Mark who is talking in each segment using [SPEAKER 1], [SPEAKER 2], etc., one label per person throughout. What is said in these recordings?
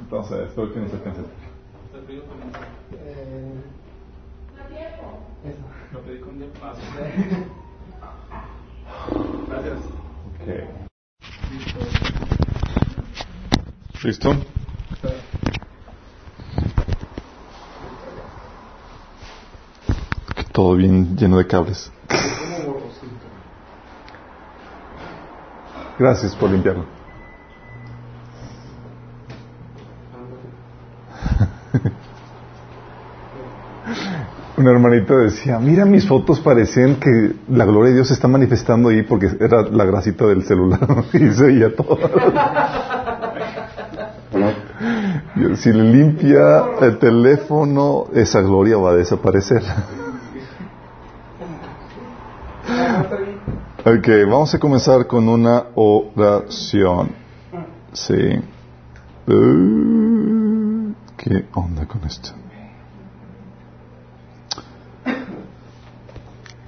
[SPEAKER 1] Entonces, que no se alcance.
[SPEAKER 2] Lo pedí con tiempo. Ah, Gracias.
[SPEAKER 1] Ok. ¿Listo? Todo bien lleno de cables. Gracias por limpiarlo. Un hermanito decía, mira mis fotos parecían que la gloria de Dios se está manifestando ahí porque era la grasita del celular y se veía todo. Si le limpia el teléfono, esa gloria va a desaparecer. Ok, vamos a comenzar con una oración. Sí. ¿Qué onda con esto?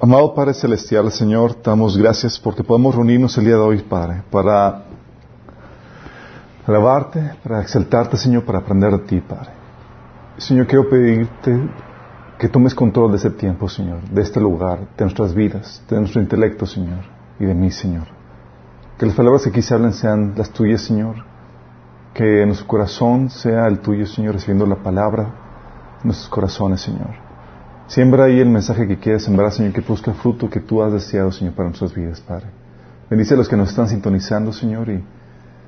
[SPEAKER 1] Amado Padre Celestial, Señor, damos gracias porque podemos reunirnos el día de hoy, Padre, para alabarte, para exaltarte, Señor, para aprender de ti, Padre. Señor, quiero pedirte que tomes control de este tiempo, Señor, de este lugar, de nuestras vidas, de nuestro intelecto, Señor, y de mí, Señor. Que las palabras que aquí se hablan sean las tuyas, Señor. Que nuestro corazón sea el tuyo, Señor, recibiendo la palabra en nuestros corazones, Señor. Siembra ahí el mensaje que quieres sembrar, Señor, que el fruto que tú has deseado, Señor, para nuestras vidas, Padre. Bendice a los que nos están sintonizando, Señor, y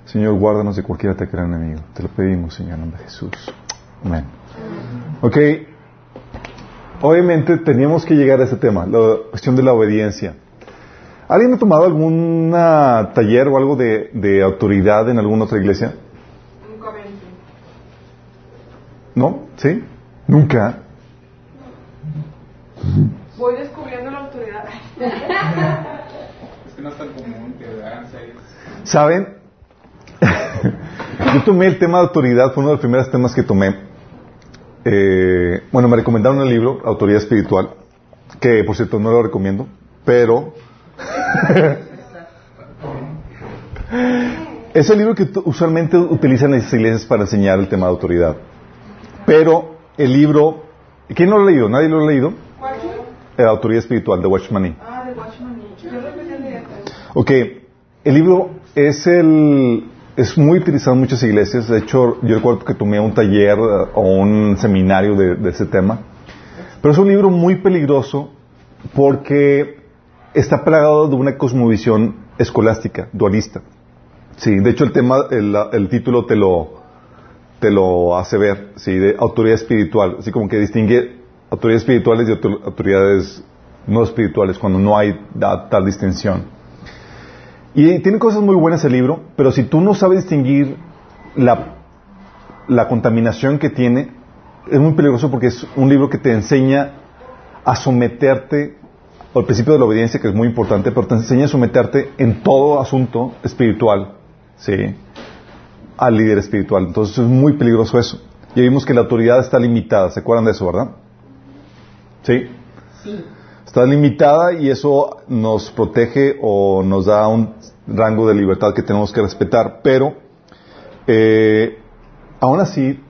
[SPEAKER 1] Señor, guárdanos de cualquier ataque del enemigo. Te lo pedimos, Señor, en nombre de Jesús. Amén. Ok. Obviamente teníamos que llegar a ese tema, la cuestión de la obediencia. ¿Alguien ha tomado algún taller o algo de, de autoridad en alguna otra iglesia?
[SPEAKER 3] Nunca
[SPEAKER 1] ¿No? ¿Sí? Nunca.
[SPEAKER 3] Voy descubriendo la autoridad.
[SPEAKER 2] Es que no es tan común que hagan seis.
[SPEAKER 1] ¿Saben? Yo tomé el tema de autoridad, fue uno de los primeros temas que tomé. Eh, bueno, me recomendaron el libro, Autoridad Espiritual, que por cierto no lo recomiendo, pero es el libro que usualmente utilizan las iglesias para enseñar el tema de autoridad. Pero el libro, ¿quién no lo ha leído? ¿Nadie lo ha leído?
[SPEAKER 3] ¿Cuál?
[SPEAKER 1] La Autoridad Espiritual de Watchman.
[SPEAKER 3] Ah, de Watchman
[SPEAKER 1] Ok, el libro es el es muy utilizado en muchas iglesias. De hecho, yo recuerdo que tomé un taller eh, o un seminario de, de ese tema. Pero es un libro muy peligroso porque está plagado de una cosmovisión escolástica, dualista. Sí, de hecho el tema, el, el título te lo, te lo hace ver, sí, de autoridad espiritual, así como que distingue autoridades espirituales y autor- autoridades no espirituales, cuando no hay da- tal distinción. Y tiene cosas muy buenas el libro, pero si tú no sabes distinguir la, la contaminación que tiene, es muy peligroso porque es un libro que te enseña a someterte al principio de la obediencia, que es muy importante, pero te enseña a someterte en todo asunto espiritual, ¿sí? Al líder espiritual. Entonces es muy peligroso eso. Ya vimos que la autoridad está limitada, ¿se acuerdan de eso, verdad? ¿Sí? Está limitada y eso nos protege o nos da un rango de libertad que tenemos que respetar, pero eh, aún así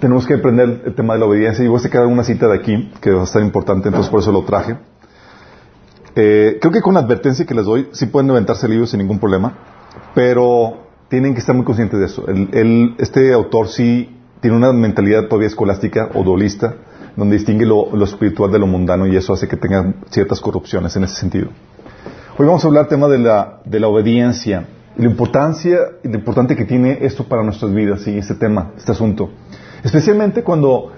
[SPEAKER 1] tenemos que aprender el tema de la obediencia y voy a sacar una cita de aquí que va a estar importante, entonces por eso lo traje. Eh, creo que con la advertencia que les doy, sí pueden levantarse libros sin ningún problema, pero tienen que estar muy conscientes de eso. El- el- este autor sí tiene una mentalidad todavía escolástica o dualista, donde distingue lo, espiritual de lo mundano y eso hace que tenga ciertas corrupciones en ese sentido. Hoy vamos a hablar del tema de la, de la obediencia y la importancia y importante que tiene esto para nuestras vidas, sí, este tema, este asunto. Especialmente cuando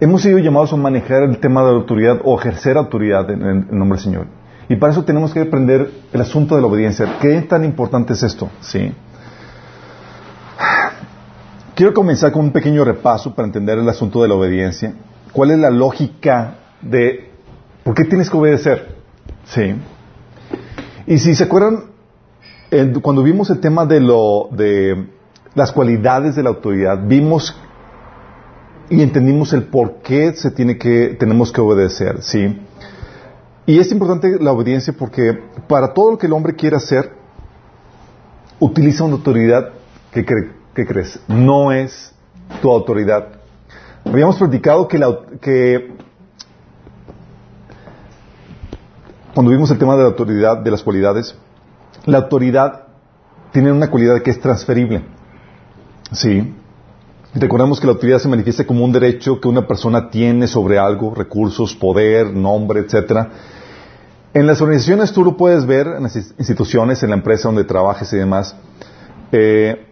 [SPEAKER 1] hemos sido llamados a manejar el tema de la autoridad o ejercer autoridad en, en- en nombre del Señor. Y para eso tenemos que aprender el asunto de la obediencia. ¿Qué tan importante es esto? Sí. Quiero comenzar con un pequeño repaso para entender el asunto de la obediencia. ¿Cuál es la lógica de por qué tienes que obedecer? Sí. Y si se acuerdan, cuando vimos el tema de lo de las cualidades de la autoridad, vimos y entendimos el por qué se tiene que tenemos que obedecer, ¿sí? Y es importante la obediencia porque para todo lo que el hombre quiere hacer utiliza una autoridad que, cre- que crees no es tu autoridad. Habíamos platicado que, la, que cuando vimos el tema de la autoridad, de las cualidades, la autoridad tiene una cualidad que es transferible. Sí. Recordemos que la autoridad se manifiesta como un derecho que una persona tiene sobre algo, recursos, poder, nombre, etcétera. En las organizaciones tú lo puedes ver, en las instituciones, en la empresa donde trabajes y demás. Eh,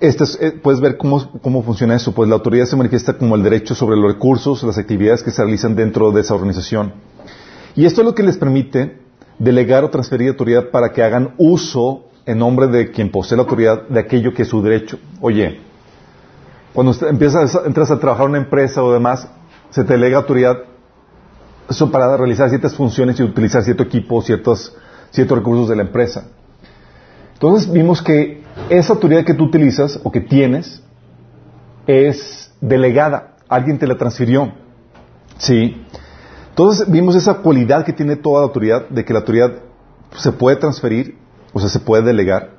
[SPEAKER 1] eh, puedes ver cómo, cómo funciona eso. Pues la autoridad se manifiesta como el derecho sobre los recursos, las actividades que se realizan dentro de esa organización. Y esto es lo que les permite delegar o transferir autoridad para que hagan uso en nombre de quien posee la autoridad de aquello que es su derecho. Oye, cuando usted empiezas, entras a trabajar en una empresa o demás, se te delega autoridad eso para realizar ciertas funciones y utilizar cierto equipo, ciertos, ciertos recursos de la empresa. Entonces vimos que esa autoridad que tú utilizas o que tienes es delegada. Alguien te la transfirió. Sí. Entonces vimos esa cualidad que tiene toda la autoridad, de que la autoridad se puede transferir, o sea, se puede delegar.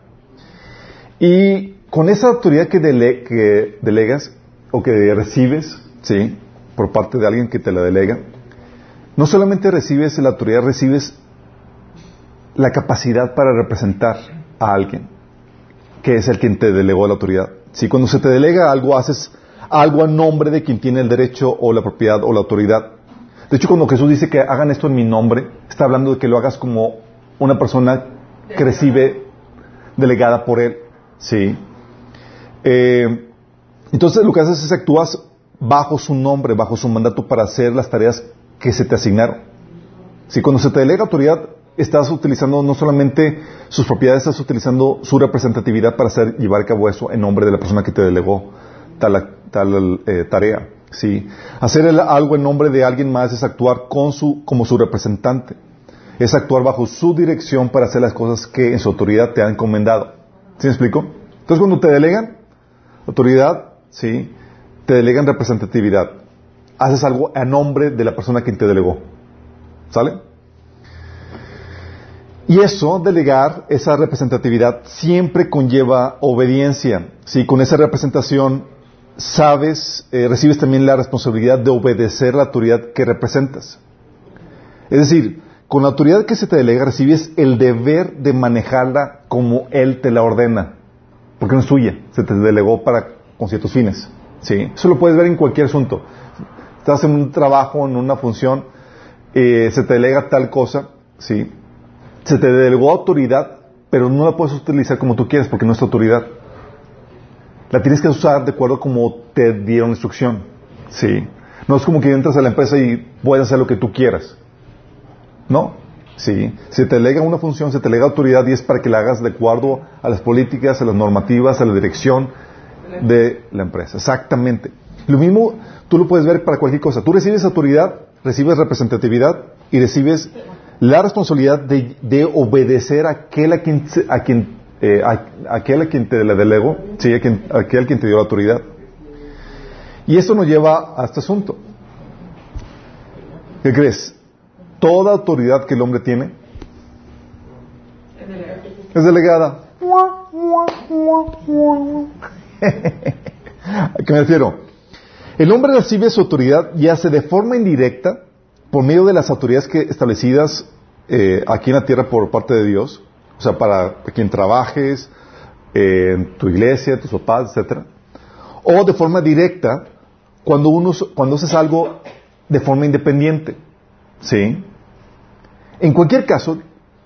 [SPEAKER 1] Y con esa autoridad que, dele- que delegas o que recibes, ¿sí? Por parte de alguien que te la delega, no solamente recibes la autoridad, recibes la capacidad para representar a alguien, que es el quien te delegó la autoridad. Si cuando se te delega algo, haces algo a nombre de quien tiene el derecho o la propiedad o la autoridad. De hecho, cuando Jesús dice que hagan esto en mi nombre, está hablando de que lo hagas como una persona que recibe delegada por él. Sí. Eh, entonces lo que haces es actúas bajo su nombre, bajo su mandato para hacer las tareas que se te asignaron. Si cuando se te delega autoridad, estás utilizando no solamente sus propiedades, estás utilizando su representatividad para hacer llevar a eso en nombre de la persona que te delegó tal, tal eh, tarea. Sí. Hacer el- algo en nombre de alguien más es actuar con su, como su representante. Es actuar bajo su dirección para hacer las cosas que en su autoridad te han encomendado. ¿Sí me explico? Entonces cuando te delegan autoridad, sí, te delegan representatividad. Haces algo a nombre de la persona que te delegó. ¿Sale? Y eso, delegar, esa representatividad, siempre conlleva obediencia. Sí, con esa representación sabes, eh, recibes también la responsabilidad de obedecer la autoridad que representas. Es decir, con la autoridad que se te delega recibes el deber de manejarla como Él te la ordena, porque no es tuya, se te delegó para con ciertos fines. ¿sí? Eso lo puedes ver en cualquier asunto. Estás en un trabajo, en una función, eh, se te delega tal cosa, ¿sí? Se te delegó autoridad, pero no la puedes utilizar como tú quieres porque no es tu autoridad. La tienes que usar de acuerdo como te dieron instrucción. Sí. No es como que entras a la empresa y puedes hacer lo que tú quieras. No. Sí. Se te delega una función, se te delega autoridad y es para que la hagas de acuerdo a las políticas, a las normativas, a la dirección de la empresa. Exactamente. Lo mismo tú lo puedes ver para cualquier cosa. Tú recibes autoridad, recibes representatividad y recibes la responsabilidad de, de obedecer a aquel a quien, a quien, eh, a- aquel quien te la delegó, sí, a quien, a aquel quien te dio la autoridad. Y esto nos lleva a este asunto. ¿Qué crees? Toda autoridad que el hombre tiene es delegada. ¿A qué me refiero? El hombre recibe su autoridad y hace de forma indirecta por medio de las autoridades que establecidas eh, aquí en la tierra por parte de Dios, o sea, para quien trabajes, eh, en tu iglesia, tus papás, etcétera, o de forma directa cuando uno cuando haces algo de forma independiente, ¿sí? En cualquier caso,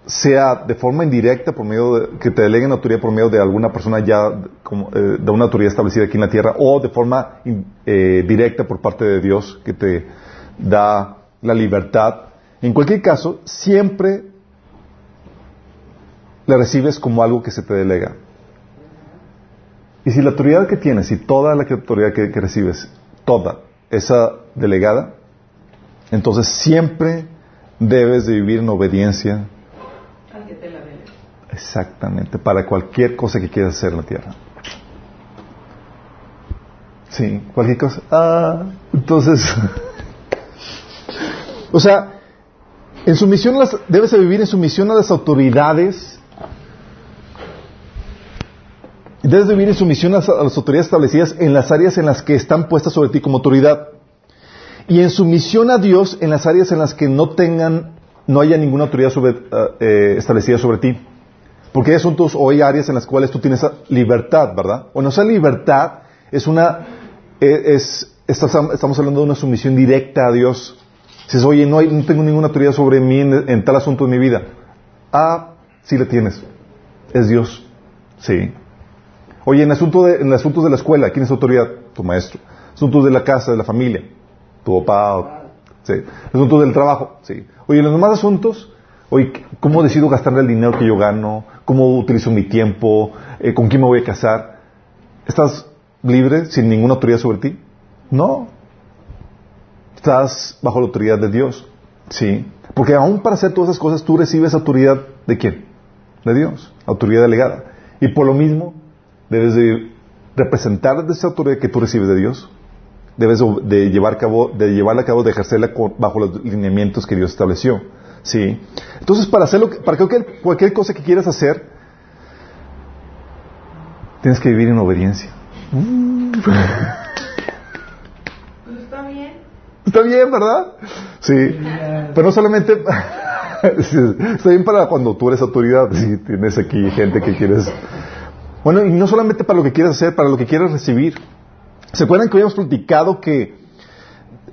[SPEAKER 1] sea de forma indirecta por medio de, que te deleguen autoridad por medio de alguna persona ya como, eh, de una autoridad establecida aquí en la tierra o de forma directa por parte de Dios que te da la libertad. En cualquier caso, siempre la recibes como algo que se te delega. Y si la autoridad que tienes y toda la autoridad que, que recibes, toda esa delegada, entonces siempre debes de vivir en obediencia
[SPEAKER 3] Al que te la dele.
[SPEAKER 1] Exactamente, para cualquier cosa que quieras hacer en la tierra. Sí, cualquier cosa. Ah, entonces, o sea, en sumisión las, debes de vivir en sumisión a las autoridades debes vivir en sumisión a las, autoridades establecidas en las áreas en las que están puestas sobre ti como autoridad. Y en sumisión a Dios en las áreas en las que no tengan, no haya ninguna autoridad eh, eh, establecida sobre ti. Porque hay asuntos o hay áreas en las cuales tú tienes libertad, ¿verdad? Bueno, esa libertad es una, eh, es, estamos hablando de una sumisión directa a Dios. Dices, oye, no, hay, no tengo ninguna autoridad sobre mí en, tal asunto de mi vida. Ah, sí le tienes. Es Dios. Sí. Oye, en, asunto de, en asuntos de la escuela, ¿quién es autoridad? Tu maestro. Asuntos de la casa, de la familia. Tu papá. Sí. Asuntos del trabajo. Sí. Oye, en los demás asuntos, oye, ¿cómo decido gastar el dinero que yo gano? ¿Cómo utilizo mi tiempo? Eh, ¿Con quién me voy a casar? ¿Estás libre sin ninguna autoridad sobre ti? No. Estás bajo la autoridad de Dios. Sí. Porque aún para hacer todas esas cosas tú recibes autoridad de quién? De Dios. Autoridad delegada. Y por lo mismo debes de representar esa autoridad que tú recibes de Dios. Debes de, de llevar cabo, de llevarla a cabo, de ejercerla bajo los lineamientos que Dios estableció. Sí. Entonces, para hacerlo, para cualquier, cualquier cosa que quieras hacer, tienes que vivir en obediencia.
[SPEAKER 3] Está bien.
[SPEAKER 1] ¿verdad? Sí. Pero no solamente... Está bien para cuando tú eres autoridad. Sí, tienes aquí gente que quieres... Bueno, y no solamente para lo que quieres hacer, para lo que quieres recibir. ¿Se acuerdan que habíamos platicado que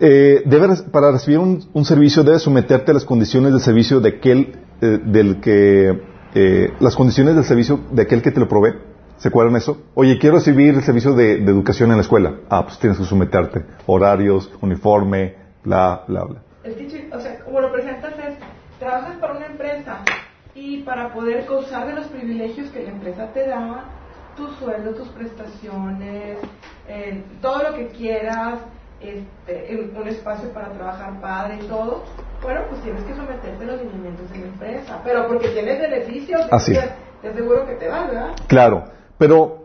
[SPEAKER 1] eh, debe- para recibir un, un servicio debes someterte a las condiciones del servicio de aquel eh, del que eh, las condiciones del servicio de aquel que te lo provee? ¿Se acuerdan eso? Oye, quiero recibir el servicio de, de educación en la escuela. Ah, pues tienes que someterte. Horarios, uniforme, bla, bla, bla.
[SPEAKER 3] Que, chi- o sea, como lo presentas es, trabajas para una empresa y para poder gozar de los privilegios que la empresa te da, tu sueldo, tus prestaciones, eh, todo lo que quieras, este, un espacio para trabajar padre y todo, bueno, pues tienes que someterte a los lineamientos de la empresa. Pero porque tienes beneficios,
[SPEAKER 1] Así.
[SPEAKER 3] te, te aseguro que te vas, ¿verdad?
[SPEAKER 1] Claro, pero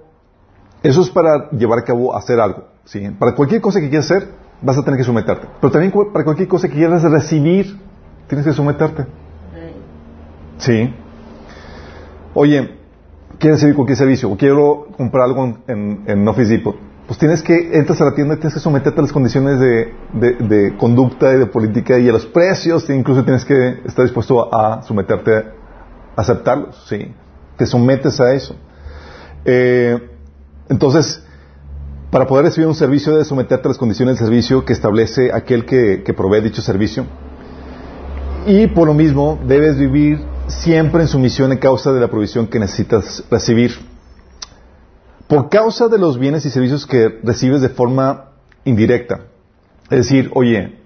[SPEAKER 1] eso es para llevar a cabo, hacer algo. ¿sí? Para cualquier cosa que quieras hacer, vas a tener que someterte. Pero también para cualquier cosa que quieras recibir, tienes que someterte. Sí. Oye, ¿quieres recibir cualquier servicio? O quiero comprar algo en, en, Office Depot. Pues tienes que, entras a la tienda y tienes que someterte a las condiciones de, de- de conducta y de política y a los precios. e incluso tienes que estar dispuesto a someterte a aceptarlos. Sí. Te sometes a eso. Eh, entonces, para poder recibir un servicio debes someterte a las condiciones del servicio que establece aquel que, provee dicho servicio. Y por lo mismo debes vivir siempre en sumisión en causa de la provisión que necesitas recibir. Por causa de los bienes y servicios que recibes de forma indirecta. Es decir, oye,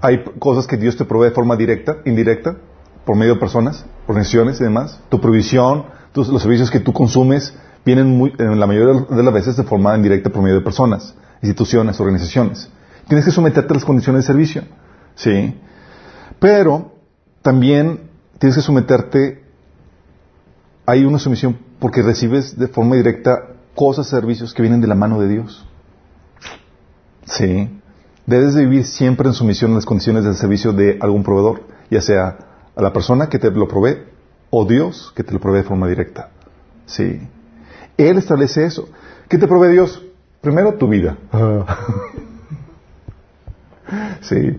[SPEAKER 1] hay cosas que Dios te provee de forma directa, indirecta, por medio de personas, organizaciones y demás. Tu provisión, tus- los servicios que tú consumes, vienen muy- en la mayoría de las veces de forma indirecta por medio de personas, instituciones, organizaciones. Tienes que someterte a las condiciones de servicio. ¿Sí? Pero también tienes que someterte, hay una sumisión porque recibes de forma directa cosas, servicios que vienen de la mano de Dios. Sí. Debes de vivir siempre en sumisión a las condiciones del servicio de algún proveedor, ya sea a la persona que te lo provee o Dios que te lo provee de forma directa. Sí. Él establece eso. ¿Qué te provee Dios? Primero tu vida. sí.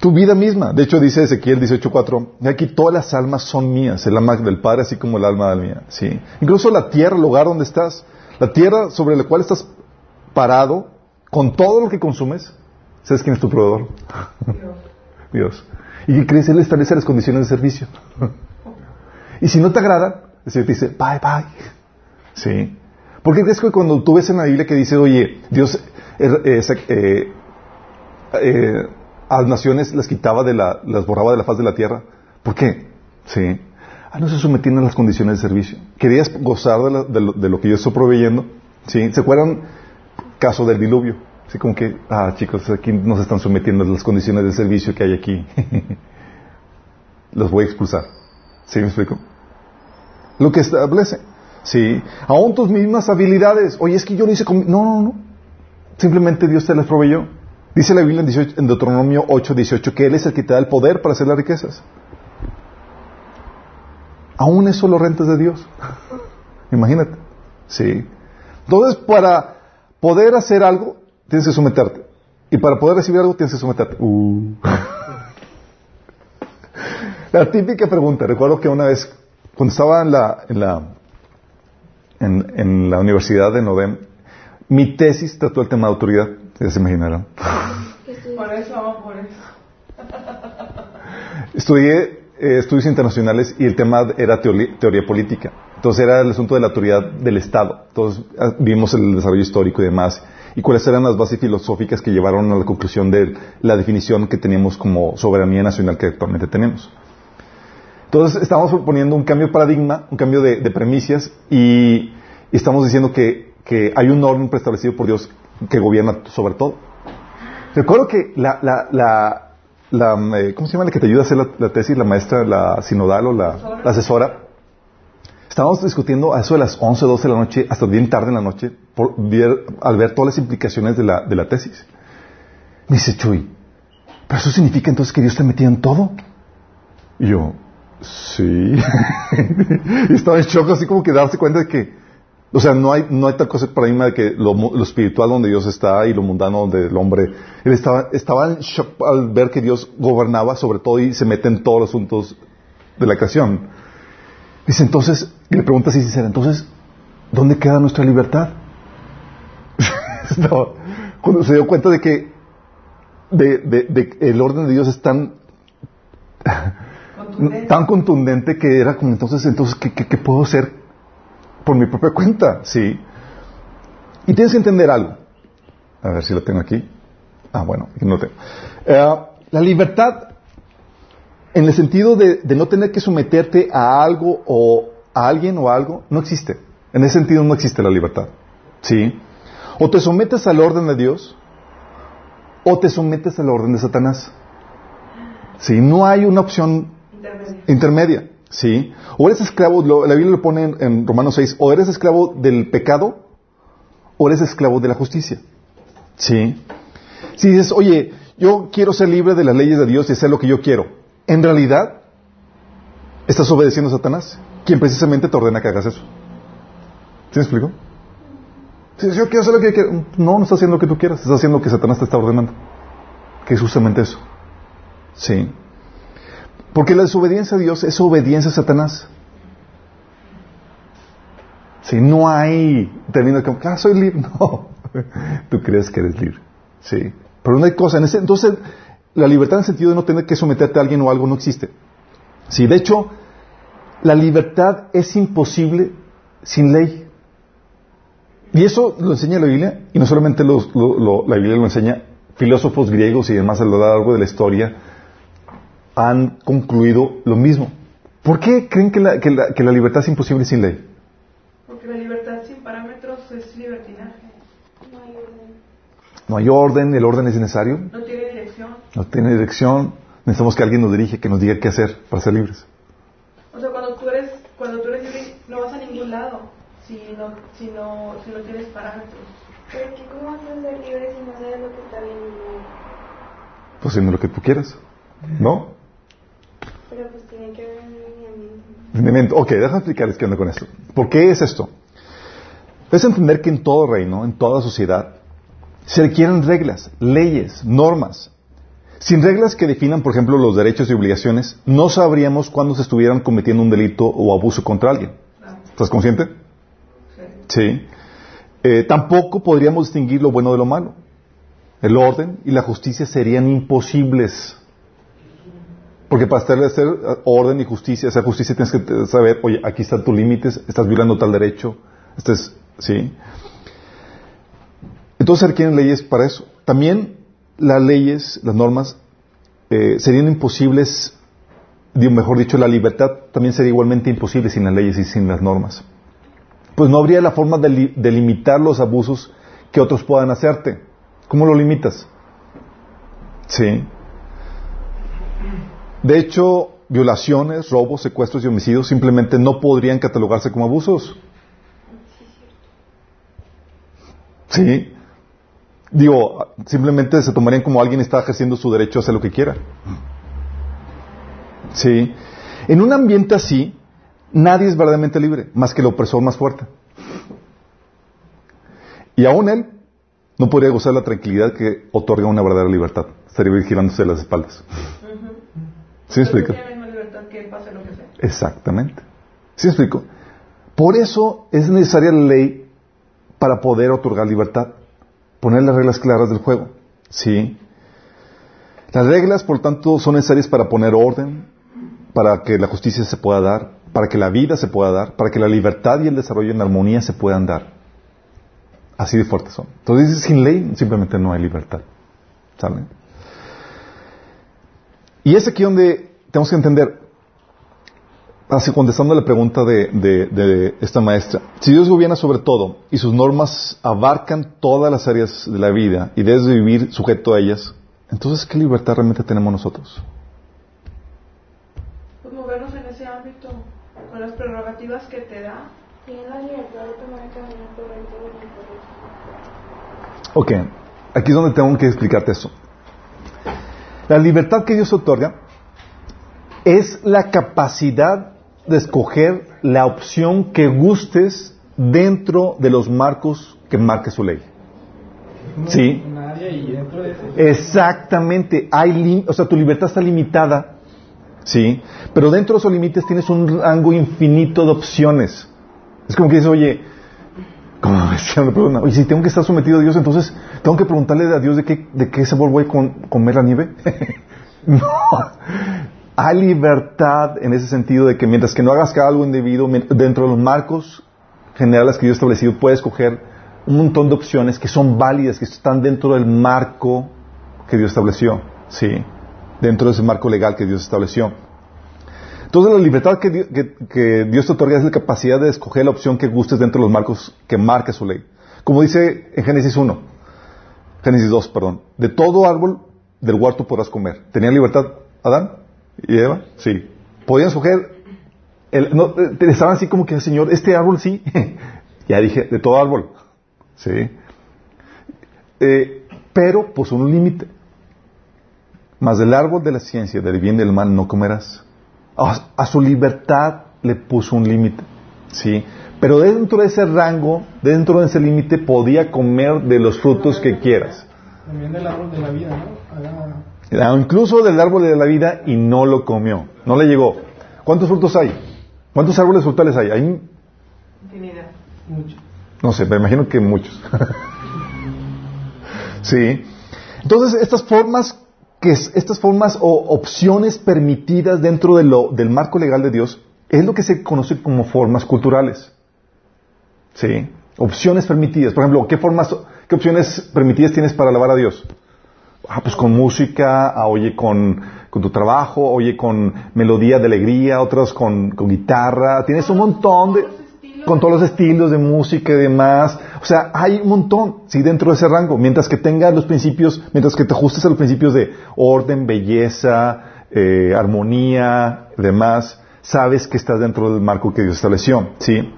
[SPEAKER 1] Tu vida misma. De hecho, dice Ezequiel 18.4, "Y aquí todas las almas son mías, el alma del Padre así como el alma del mía. Sí. Incluso la tierra, el lugar donde estás, la tierra sobre la cual estás parado, con todo lo que consumes, ¿sabes quién es tu proveedor? Dios. ¿Y qué crees? Él establece las condiciones de servicio. Y si no te agrada, el Señor te dice, bye, bye. Sí. ¿Por qué crees que cuando tú ves en la Biblia que dice, oye, Dios eh, eh, eh, eh, a las naciones las quitaba de la, las borraba de la faz de la tierra? ¿Por qué? Sí. Ah, no se sometían a las condiciones de servicio. Querías gozar de, la- de lo que yo estoy proveyendo. ¿Sí? ¿Se acuerdan? Caso del diluvio. Así como que, ah, chicos, aquí nos están sometiendo a las condiciones de servicio que hay aquí. Los voy a expulsar. ¿Sí me explico? Lo que establece. Sí. Aún tus mismas habilidades. Oye, es que yo lo hice con... No, no, no. Simplemente Dios te las proveyó. Dice la Biblia en, 18 en Deuteronomio 8, 18 que Él es el que te da el poder para hacer las riquezas. Aún eso lo rentas de Dios. Imagínate. Sí. Entonces, para poder hacer algo, tienes que someterte. Y para poder recibir algo, tienes que someterte. Uh. la típica pregunta. Recuerdo que una vez, cuando estaba en la, en la, en, en la universidad de Nodem, mi tesis trató el tema de autoridad. Ya se imaginarán.
[SPEAKER 3] Por eso, por eso.
[SPEAKER 1] Estudié eh, estudios internacionales y el tema era teoría, teoría política. Entonces era el asunto de la autoridad del Estado. Entonces ah, vimos el desarrollo histórico y demás. Y cuáles eran las bases filosóficas que llevaron a la conclusión de la definición que teníamos como soberanía nacional que actualmente tenemos. Entonces estamos proponiendo un cambio de paradigma, un cambio de, de premisas y, y estamos diciendo que, que hay un orden preestablecido por Dios que gobierna sobre todo. Recuerdo que la, la, la, la, eh, ¿cómo se llama la que te ayuda a hacer la, la tesis? La maestra, la sinodal o la,
[SPEAKER 3] Asesora.
[SPEAKER 1] la asesora. Estábamos discutiendo a eso de las 11, 12 de la noche, hasta bien tarde en la noche, por ver- al ver todas las implicaciones de la, de la tesis. Me dice, Chuy, ¿pero eso significa entonces que Dios está metido en todo? Y yo, sí. estaba en shock, así como que darse cuenta de que, o sea, no hay, no hay tal cosa para mí de que lo, espiritual donde Dios está y lo mundano donde el hombre. Él estaba, estaba en shock al ver que Dios gobernaba sobre todo y se mete en todos los asuntos de la creación. Dice entonces, le pregunta así sincera, entonces, ¿dónde queda nuestra libertad? Cuando se dio cuenta de que de, de- de el orden de Dios es tan, Tan contundente que era como entonces, entonces, ¿qué, puedo hacer por mi propia cuenta? Sí. Y tienes que entender algo. A ver si lo tengo aquí. Ah, bueno, no tengo. Eh, la libertad, en el sentido de, de no tener que someterte a algo o a alguien o a algo, no existe. En ese sentido no existe la libertad. ¿Sí? O te sometes al orden de Dios o te sometes al orden de Satanás. ¿Sí? No hay una opción
[SPEAKER 3] Intermedio.
[SPEAKER 1] intermedia, ¿sí? O eres esclavo, la Biblia lo pone en, Romanos 6, o eres esclavo del pecado, o eres esclavo de la justicia, ¿sí? Si dices, oye, yo quiero ser libre de las leyes de Dios y hacer lo que yo quiero, en realidad, estás obedeciendo a Satanás, quien precisamente te ordena que hagas eso. ¿Sí me explico? Si yo quiero hacer lo que quiero, no, no estás haciendo lo que tú quieras, estás haciendo lo que Satanás te está ordenando, que es justamente eso. Sí. Porque la desobediencia a Dios es obediencia a Satanás. Si no hay término como, ah, soy libre. No. Tú crees que eres libre. Sí. Pero no hay cosa. En ese, entonces, la libertad en el sentido de no tener que someterte a alguien o algo no existe. Sí, de hecho, la libertad es imposible sin ley. Y eso lo enseña la Biblia, y no solamente los- lo- lo- la Biblia lo enseña, filósofos griegos y demás a lo largo de la historia han concluido lo mismo. ¿Por qué creen que la, que la- que la libertad es imposible sin ley?
[SPEAKER 3] Porque la libertad sin parámetros es libertinaje.
[SPEAKER 4] No hay orden.
[SPEAKER 1] No hay orden, el orden es necesario,
[SPEAKER 3] No tiene dirección.
[SPEAKER 1] no tiene dirección, necesitamos que alguien nos dirige, que nos diga qué hacer para ser libres.
[SPEAKER 3] O sea, cuando tú eres, cuando tú eres libre, no vas a ningún lado si no, si no, si no tienes parámetros.
[SPEAKER 4] Pero es que ¿cómo vas a ser libre si no sabes lo que está bien y mal?
[SPEAKER 1] Pues haciendo lo que tú quieras. ¿No?
[SPEAKER 4] Pero pues tiene que haber un.
[SPEAKER 1] Ok, déjame explicarles qué onda con esto. ¿Por qué es esto? Es entender que en todo reino, en toda sociedad, se requieren reglas, leyes, normas. Sin reglas que definan, por ejemplo, los derechos y obligaciones, no sabríamos cuándo se estuvieran cometiendo un delito o abuso contra alguien. ¿Estás consciente?
[SPEAKER 3] Sí.
[SPEAKER 1] Sí. Eh, tampoco podríamos distinguir lo bueno de lo malo. El orden y la justicia serían imposibles. Porque para hacer, eh, orden y justicia, hacer justicia tienes que saber, oye, aquí están tus límites, estás violando tal derecho, este es, sí. Entonces requieren leyes para eso. También las leyes, las normas, eh, serían imposibles, mejor dicho, la libertad también sería igualmente imposible sin las leyes y sin las normas pues no habría la forma de, li- de limitar los abusos que otros puedan hacerte. ¿Cómo lo limitas? Sí. De hecho, violaciones, robos, secuestros y homicidios simplemente no podrían catalogarse como abusos. Sí. Digo, simplemente se tomarían como alguien está ejerciendo su derecho a hacer lo que quiera. Sí. En un ambiente así, Nadie es verdaderamente libre, más que el opresor más fuerte. Y aún él no podría gozar la tranquilidad que otorga una verdadera libertad. Estaría vigilándose las espaldas. ¿Sí me explico? Exactamente. ¿Sí me explico? Por eso es necesaria la ley para poder otorgar libertad. Poner las reglas claras del juego. ¿Sí? Las reglas, por tanto, son necesarias para poner orden, para que la justicia se pueda dar, para que la vida se pueda dar, para que la libertad y el desarrollo en armonía se puedan dar. Así de fuertes son. Entonces, sin ley simplemente no hay libertad. ¿Saben? Y es aquí donde tenemos que entender, así contestando a la pregunta de, de- de esta maestra, si Dios gobierna sobre todo y sus normas abarcan todas las áreas de la vida y debes de vivir sujeto a ellas, entonces ¿qué libertad realmente tenemos nosotros?
[SPEAKER 3] Pues movernos en ese ámbito, con las prerrogativas que te da.
[SPEAKER 4] La libertad de tomar el camino correcto o incorrecto.
[SPEAKER 1] Ok, aquí es donde tengo que explicarte eso. La libertad que Dios otorga es la capacidad de escoger la opción que gustes dentro de los marcos que marque su ley. Sí. Exactamente. Hay o sea, tu libertad está limitada, ¿sí? Pero dentro de esos límites tienes un rango infinito de opciones. Es como que dices, oye, como oye, si tengo que estar sometido a Dios, entonces tengo que preguntarle a Dios de qué, de qué sabor voy a con- comer la nieve. no. Hay libertad en ese sentido de que mientras que no hagas algo indebido, dentro de los marcos generales que Dios ha establecido, puedes escoger un montón de opciones que son válidas, que están dentro del marco que Dios estableció, ¿sí? Dentro de ese marco legal que Dios estableció. Entonces la libertad que, Di- que- que Dios te otorga es la capacidad de escoger la opción que gustes dentro de los marcos que marca su ley. Como dice en Génesis 1, Génesis 2, perdón, de todo árbol del huerto podrás comer. ¿Tenían libertad Adán y Eva? Sí. Podían escoger, el- no, eh, estaban así como que, Señor, este árbol sí. ya dije, de todo árbol. Sí. Eh, pero puso un límite. Mas del árbol de la ciencia, del bien y del mal, no comerás. A su libertad le puso un límite. ¿Sí? Pero dentro de ese rango, dentro de ese límite, podía comer de los frutos que quieras.
[SPEAKER 2] También del árbol de la vida, ¿no?
[SPEAKER 1] Ah, Incluso del árbol de la vida y no lo comió. No le llegó. ¿Cuántos frutos hay? ¿Cuántos árboles frutales hay? Hay,
[SPEAKER 3] Infinidad.
[SPEAKER 1] no sé, me imagino que muchos. sí. Entonces, estas formas, que es- estas formas o opciones permitidas dentro de lo- del marco legal de Dios, es lo que se conoce como formas culturales. Sí. Opciones permitidas. Por ejemplo, ¿qué formas, qué opciones permitidas tienes para alabar a Dios? Ah, pues con música, ah, oye con, con tu trabajo, oye con melodía de alegría, otros con, con guitarra. Tienes un montón de... Con todos los estilos de música y demás. O sea, hay un montón, sí, dentro de ese rango. Mientras que tengas los principios, mientras que te ajustes a los principios de orden, belleza, eh, armonía, demás, sabes que estás dentro del marco que Dios estableció, ¿sí?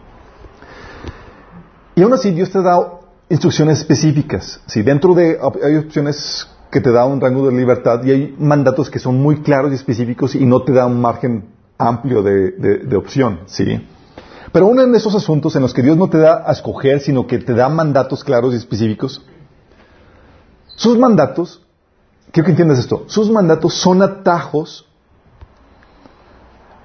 [SPEAKER 1] Y aún así Dios te da instrucciones específicas. Si dentro de hay opciones que te da un rango de libertad y hay mandatos que son muy claros y específicos y no te da un margen amplio de, de- de opción, ¿sí? Pero uno de esos asuntos en los que Dios no te da a escoger, sino que te da mandatos claros y específicos, sus mandatos, quiero que entiendas esto, sus mandatos son atajos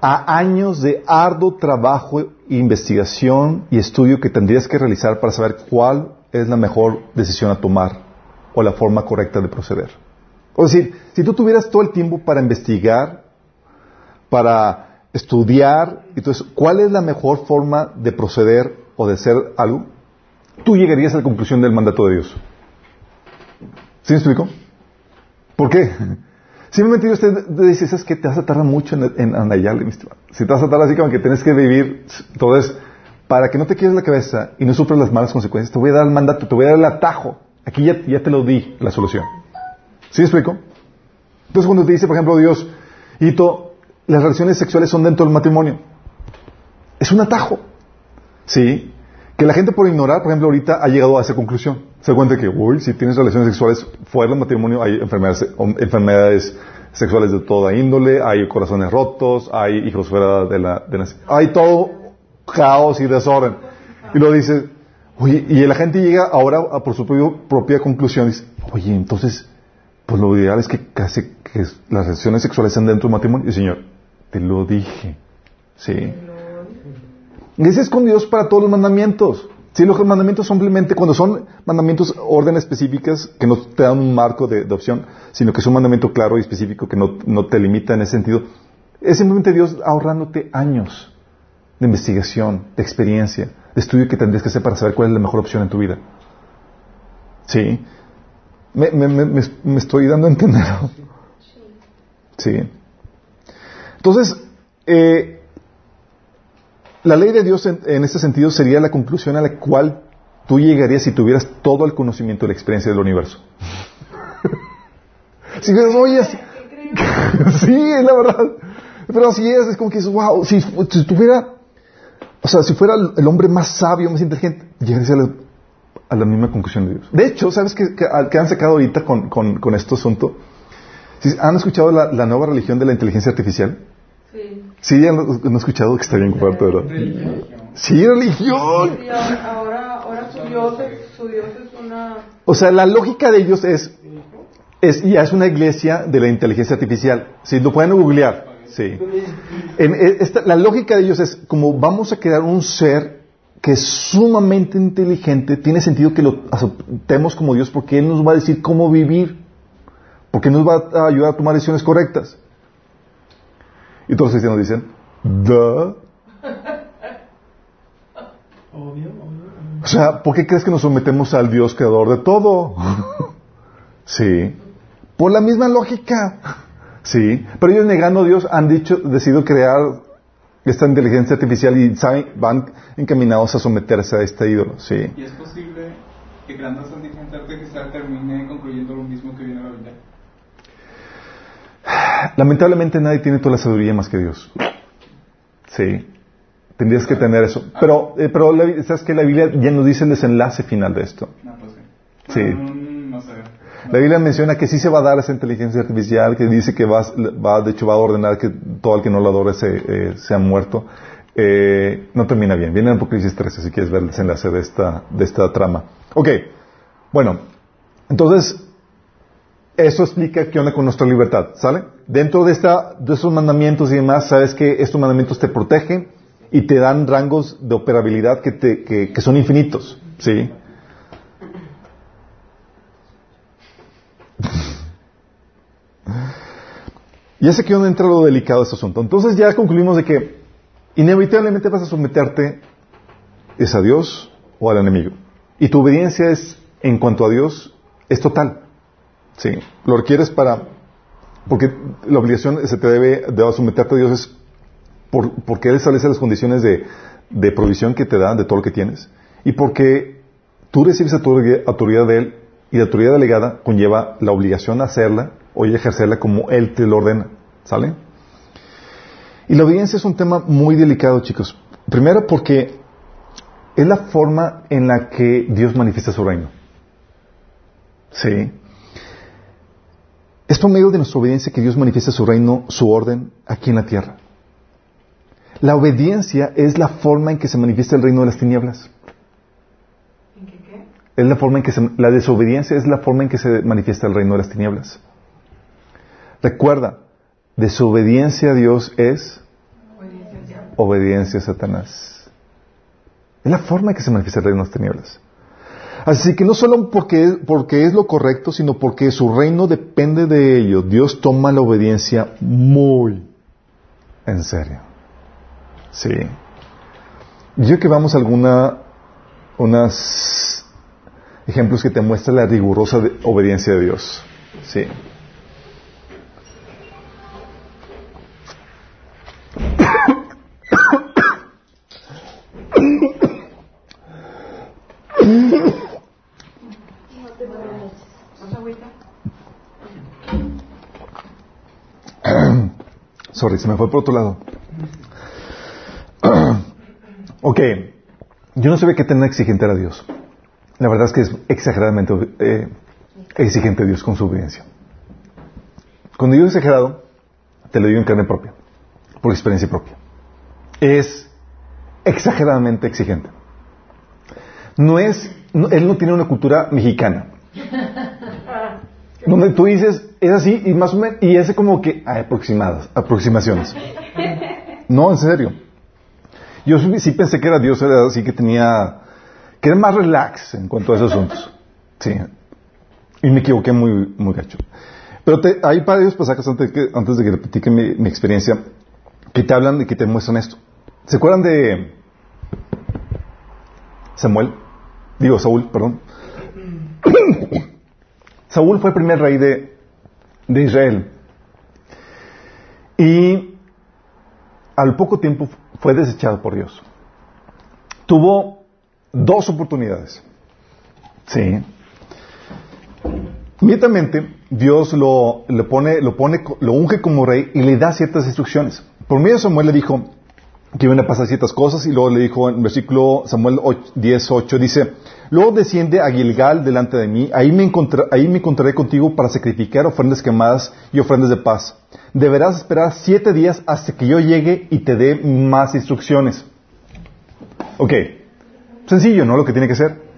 [SPEAKER 1] a años de arduo trabajo, investigación y estudio que tendrías que realizar para saber cuál es la mejor decisión a tomar o la forma correcta de proceder. O decir, si tú tuvieras todo el tiempo para investigar, para estudiar, entonces, ¿cuál es la mejor forma de proceder o de hacer algo? Tú llegarías a la conclusión del mandato de Dios. ¿Sí me explico? ¿Por qué? Simplemente te dice, es que te vas a tardar mucho en, en, mi estimado. Si te vas a tardar así como que tienes que vivir, entonces, para que no te quieres la cabeza y no sufras las malas consecuencias, te voy a dar el mandato, te voy a dar el atajo. Aquí ya, te lo di, la solución. ¿Sí explico? Entonces cuando te dice, por ejemplo, Dios, Hito, las relaciones sexuales son dentro del matrimonio. Es un atajo. ¿Sí? Que la gente por ignorar, por ejemplo, ahorita ha llegado a esa conclusión. Se da cuenta que, uy, si tienes relaciones sexuales fuera del matrimonio hay enfermedades, enfermedades sexuales de toda índole, hay corazones rotos, hay hijos fuera de la, de la- hay todo caos y desorden. Y lo dice, oye, y la gente llega ahora a por su propio- propia conclusión, dice, oye, entonces, pues lo ideal es que casi que las relaciones sexuales sean dentro del matrimonio. Y Señor, te lo dije. Sí. Y ese es con Dios para todos los mandamientos. Si los mandamientos simplemente, cuando son mandamientos, órdenes específicas que no te dan un marco de, de opción, sino que es un mandamiento claro y específico que no, no te limita en ese sentido, es simplemente Dios ahorrándote años de investigación, de experiencia, de estudio que tendrías que hacer para saber cuál es la mejor opción en tu vida. Sí. Me, me- me- me- me estoy dando a entender. Sí. Entonces, eh, la ley de Dios en, en este sentido sería la conclusión a la cual tú llegarías si tuvieras todo el conocimiento y la experiencia del universo. si dices, oye, sí, es la verdad. Pero así es, es como que dices, wow, si, si tuviera, o sea, si fuera el, hombre más sabio, más inteligente, llegarías a la, a la misma conclusión de Dios. De hecho, ¿sabes qué, qué han sacado ahorita con, con, con este asunto? ¿Han escuchado la, la nueva religión de la inteligencia artificial?
[SPEAKER 3] Sí.
[SPEAKER 1] Sí, han, han escuchado que está bien fuerte, ¿verdad? Sí, religión.
[SPEAKER 3] Sí, ahora, su Dios es, su Dios es una...
[SPEAKER 1] O sea, la lógica de ellos es, es ya es una iglesia de la inteligencia artificial. Si lo pueden googlear, sí. En esta- la lógica de ellos es como vamos a crear un ser que es sumamente inteligente, tiene sentido que lo aceptemos como Dios porque Él nos va a decir cómo vivir, porque nos va a ayudar a tomar decisiones correctas. Y todos los cristianos dicen, "Duh". O sea, ¿por qué crees que nos sometemos al Dios creador de todo? sí. Por la misma lógica. Sí. Pero ellos negando a Dios han dicho, decidido crear esta inteligencia artificial y saben, van encaminados a someterse a este ídolo. Sí.
[SPEAKER 5] ¿Y es posible que creando esta inteligencia artificial termine concluyendo lo mismo que viene en la Biblia?
[SPEAKER 1] Lamentablemente nadie tiene toda la sabiduría más que Dios. Sí. Tendrías que tener eso. Pero, eh, pero la- ¿sabes que La Biblia ya nos dice el desenlace final de esto.
[SPEAKER 5] No, pues sí.
[SPEAKER 1] Sí.
[SPEAKER 5] Bueno, no sé.
[SPEAKER 1] La Biblia menciona que sí se va a dar esa inteligencia artificial, que dice que va, va de hecho va a ordenar que todo el que no la adore se, eh, sea muerto. Eh, no termina bien. Viene en Apocalipsis 13 si quieres ver el desenlace de esta, de esta trama. Ok, bueno, entonces eso explica qué onda con nuestra libertad, ¿sale? Dentro de, esta, de esos mandamientos y demás, sabes que estos mandamientos te protegen y te dan rangos de operabilidad que, te, que, son infinitos, ¿sí? Ya sé que donde entra lo delicado de este asunto. Entonces ya concluimos de que inevitablemente vas a someterte es a Dios o al enemigo. Y tu obediencia es, en cuanto a Dios, es total. Sí. Lo requieres para, porque la obligación se te debe, de someterte a Dios es por- porque Él establece las condiciones de, de provisión que te da de todo lo que tienes. Y porque tú recibes autoridad, de Él y la autoridad delegada conlleva la obligación de hacerla o ejercerla como Él te lo ordena. ¿Sale? Y la obediencia es un tema muy delicado, chicos. Primero porque es la forma en la que Dios manifiesta su reino. Sí. Es por medio de nuestra obediencia que Dios manifiesta su reino, su orden aquí en la tierra. La obediencia es la forma en que se manifiesta el reino de las tinieblas.
[SPEAKER 3] ¿En qué qué?
[SPEAKER 1] Es la forma en que se, la desobediencia es la forma en que se manifiesta el reino de las tinieblas. Recuerda, desobediencia a Dios es
[SPEAKER 3] obediencia
[SPEAKER 1] a Satanás. Es la forma en que se manifiesta el reino de las tinieblas. Así que no solo porque, porque es lo correcto, sino porque su reino depende de ello. Dios toma la obediencia muy en serio. Sí. Yo que vamos a alguna, unos ejemplos que te muestran la rigurosa obediencia de Dios. Sí. Sorry, se me fue por otro lado. ok, yo no sabía qué tan exigente era Dios. La verdad es que es exageradamente eh, exigente Dios con su obediencia. Cuando digo exagerado, te lo digo en carne propia, por experiencia propia. Es exageradamente exigente. No es, no- él no tiene una cultura mexicana. Donde tú dices, es así y más o menos, y es como que hay aproximadas, aproximaciones. No, en serio. Yo sí pensé que era Dios, era así que tenía, que era más relax en cuanto a esos asuntos. Sí. Y me equivoqué muy, muy gacho. Pero te- hay varios pasajes antes, que, antes de que platique mi, mi experiencia que te hablan y que te muestran esto. ¿Se acuerdan de Samuel? Digo, Saúl, perdón. Saúl fue el primer rey de, de Israel. Y al poco tiempo fue desechado por Dios. Tuvo dos oportunidades. Sí. Inmediatamente Dios lo, le pone, lo pone, lo unge como rey y le da ciertas instrucciones. Por medio de Samuel le dijo que iban a pasar ciertas cosas y luego le dijo en versículo Samuel 10.8 dice, luego desciende a Gilgal delante de mí, ahí me, ahí me encontraré contigo para sacrificar ofrendas quemadas y ofrendas de paz. Deberás esperar siete días hasta que yo llegue y te dé más instrucciones. Ok, sencillo, ¿no? Lo que tiene que ser.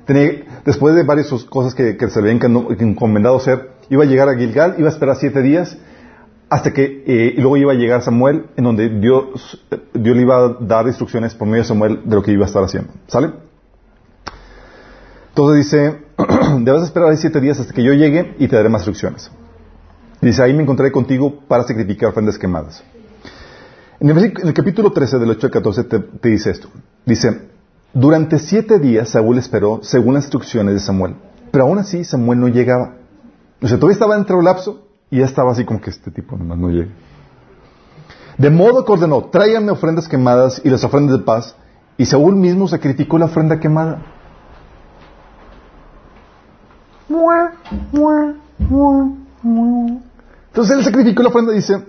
[SPEAKER 1] Después de varias cosas que, que se le habían encomendado hacer, iba a llegar a Gilgal, iba a esperar siete días, hasta que, eh, luego iba a llegar Samuel, en donde Dios, Dios le iba a dar instrucciones por medio de Samuel de lo que iba a estar haciendo. ¿Sale? Entonces dice, debes esperar siete días hasta que yo llegue y te daré más instrucciones. Dice, ahí me encontraré contigo para sacrificar ofrendas quemadas. En el, en el capítulo 13 del 8 al 14 te, te dice esto. Dice, durante siete días Saúl esperó según las instrucciones de Samuel. Pero aún así Samuel no llegaba. O sea, todavía estaba entre el lapso y ya estaba así como que este tipo nomás no llega. De modo que ordenó, tráiganme ofrendas quemadas y las ofrendas de paz. Y Saúl mismo sacrificó la ofrenda quemada. Entonces él sacrificó la ofrenda, dice,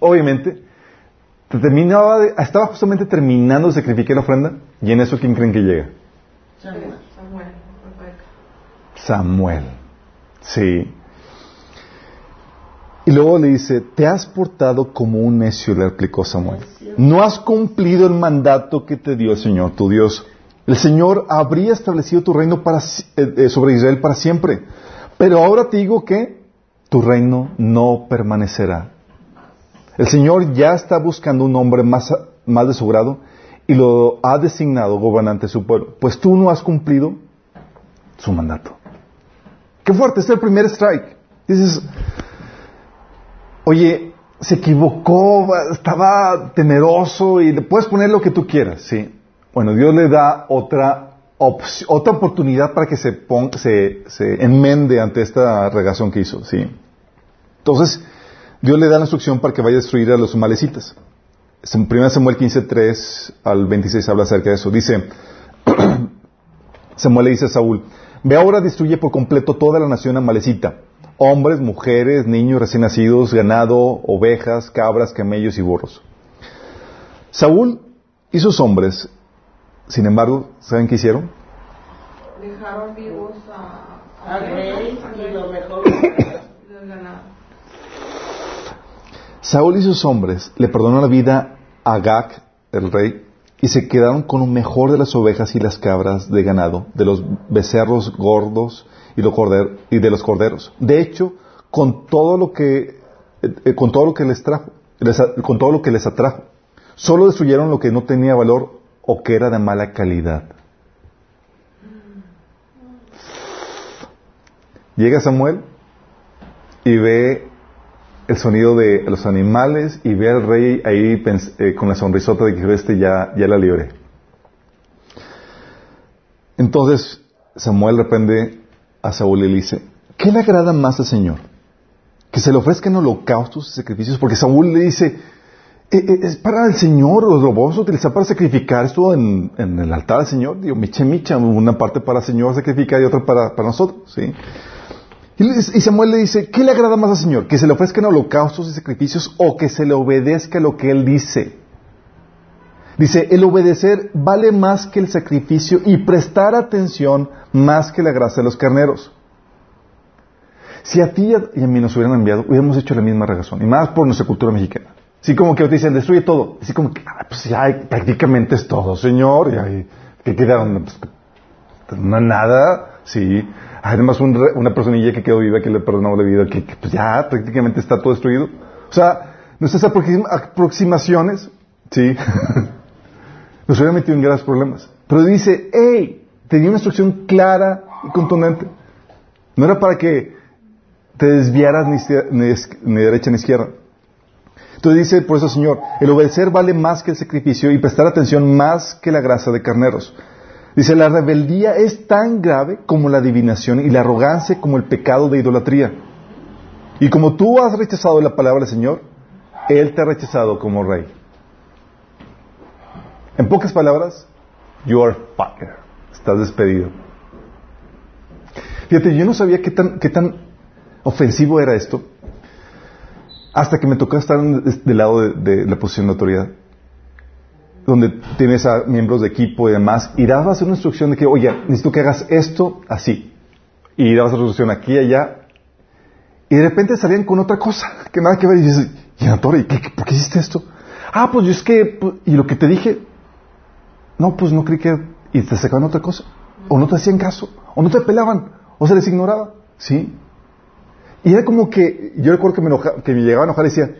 [SPEAKER 1] obviamente, terminaba de- estaba justamente terminando de sacrificar la ofrenda, y en eso, ¿quién creen que llega?
[SPEAKER 3] Samuel, Rebeca.
[SPEAKER 1] Samuel. Sí. Y luego le dice, te has portado como un necio, le replicó Samuel. No has cumplido el mandato que te dio el Señor, tu Dios. El Señor habría establecido tu reino eh, eh, sobre Israel para siempre. Pero ahora te digo que tu reino no permanecerá. El Señor ya está buscando un hombre más, más de su grado y lo ha designado gobernante de su pueblo. Pues tú no has cumplido su mandato. Qué fuerte, es el primer strike. Dices, oye, se equivocó, estaba temeroso y le puedes poner lo que tú quieras, sí. Bueno, Dios le da otra otra oportunidad para que se, pon- se, enmende ante esta regación que hizo, sí. Entonces, Dios le da la instrucción para que vaya a destruir a los malecitas. En 1 Samuel 15, al 26 habla acerca de eso. Dice, Samuel le dice a Saúl, ve ahora destruye por completo toda la nación amalecita, hombres, mujeres, niños recién nacidos, ganado, ovejas, cabras, camellos y burros. Saúl y sus hombres, sin embargo, ¿saben qué hicieron?
[SPEAKER 3] Dejaron vivos a,
[SPEAKER 6] al rey y lo mejor.
[SPEAKER 3] y del ganado.
[SPEAKER 1] Saúl y sus hombres le perdonaron la vida a Agag, el rey, y se quedaron con lo mejor de las ovejas y las cabras de ganado, de los becerros gordos y, de los corderos. De hecho, con todo lo que, eh, con todo lo que les trajo, con todo lo que les atrajo, solo destruyeron lo que no tenía valor o que era de mala calidad. Llega Samuel y ve el sonido de los animales y ve al rey ahí eh, con la sonrisota de que este ya, ya la libré. Entonces Samuel reprende a Saúl le dice, ¿qué le agrada más al Señor? Que se le ofrezcan holocaustos y sacrificios, porque Saúl le dice, "Eh, eh, es para el Señor, o lo vamos utilizar para sacrificar esto en, en el altar del Señor. Digo, micha, micha, una parte para el Señor sacrificar y otra para, para nosotros, ¿sí? Y Samuel le dice, ¿qué le agrada más al Señor? ¿Que se le ofrezcan holocaustos y sacrificios o que se le obedezca lo que Él dice? Dice, el obedecer vale más que el sacrificio y prestar atención más que la grasa de los carneros. Si a ti y a mí nos hubieran enviado, hubiéramos hecho la misma razón. Y más por nuestra cultura mexicana. Así como que dicen, destruye todo. Así como que, ah, pues ya prácticamente es todo, Señor. Y ahí, ¿Qué queda? Pues, nada. Sí. Además, un una personilla que quedó viva, que le perdonó la vida, que, que, pues ya prácticamente está todo destruido. O sea, nuestras aproxim- aproximaciones, sí, nos hubieran metido en graves problemas. Pero dice, hey, tenía una instrucción clara y contundente. No era para que te desviaras ni, ni derecha ni izquierda. Entonces dice por eso, Señor, el obedecer vale más que el sacrificio y prestar atención más que la grasa de carneros. Dice, la rebeldía es tan grave como la adivinación y la arrogancia como el pecado de idolatría. Y como tú has rechazado la palabra del Señor, Él te ha rechazado como rey. En pocas palabras, you are fired. Estás despedido. Fíjate, yo no sabía qué tan, qué tan ofensivo era esto hasta que me tocó estar del lado de, la posición de autoridad, donde tienes a miembros de equipo y demás, y dabas una instrucción de que, oye, necesito que hagas esto así, y dabas la instrucción aquí y allá, y de repente salían con otra cosa, que nada que ver, y dices, y Antonio, ¿y qué- qué- ¿por qué hiciste esto? Ah, pues yo es que, pues, y lo que te dije, no, pues no creí que, y te sacaban otra cosa, o no te hacían caso, o no te pelaban, o se les ignoraba, ¿sí? Y era como que, yo recuerdo que me, enoja- que me llegaba a enojar y decía,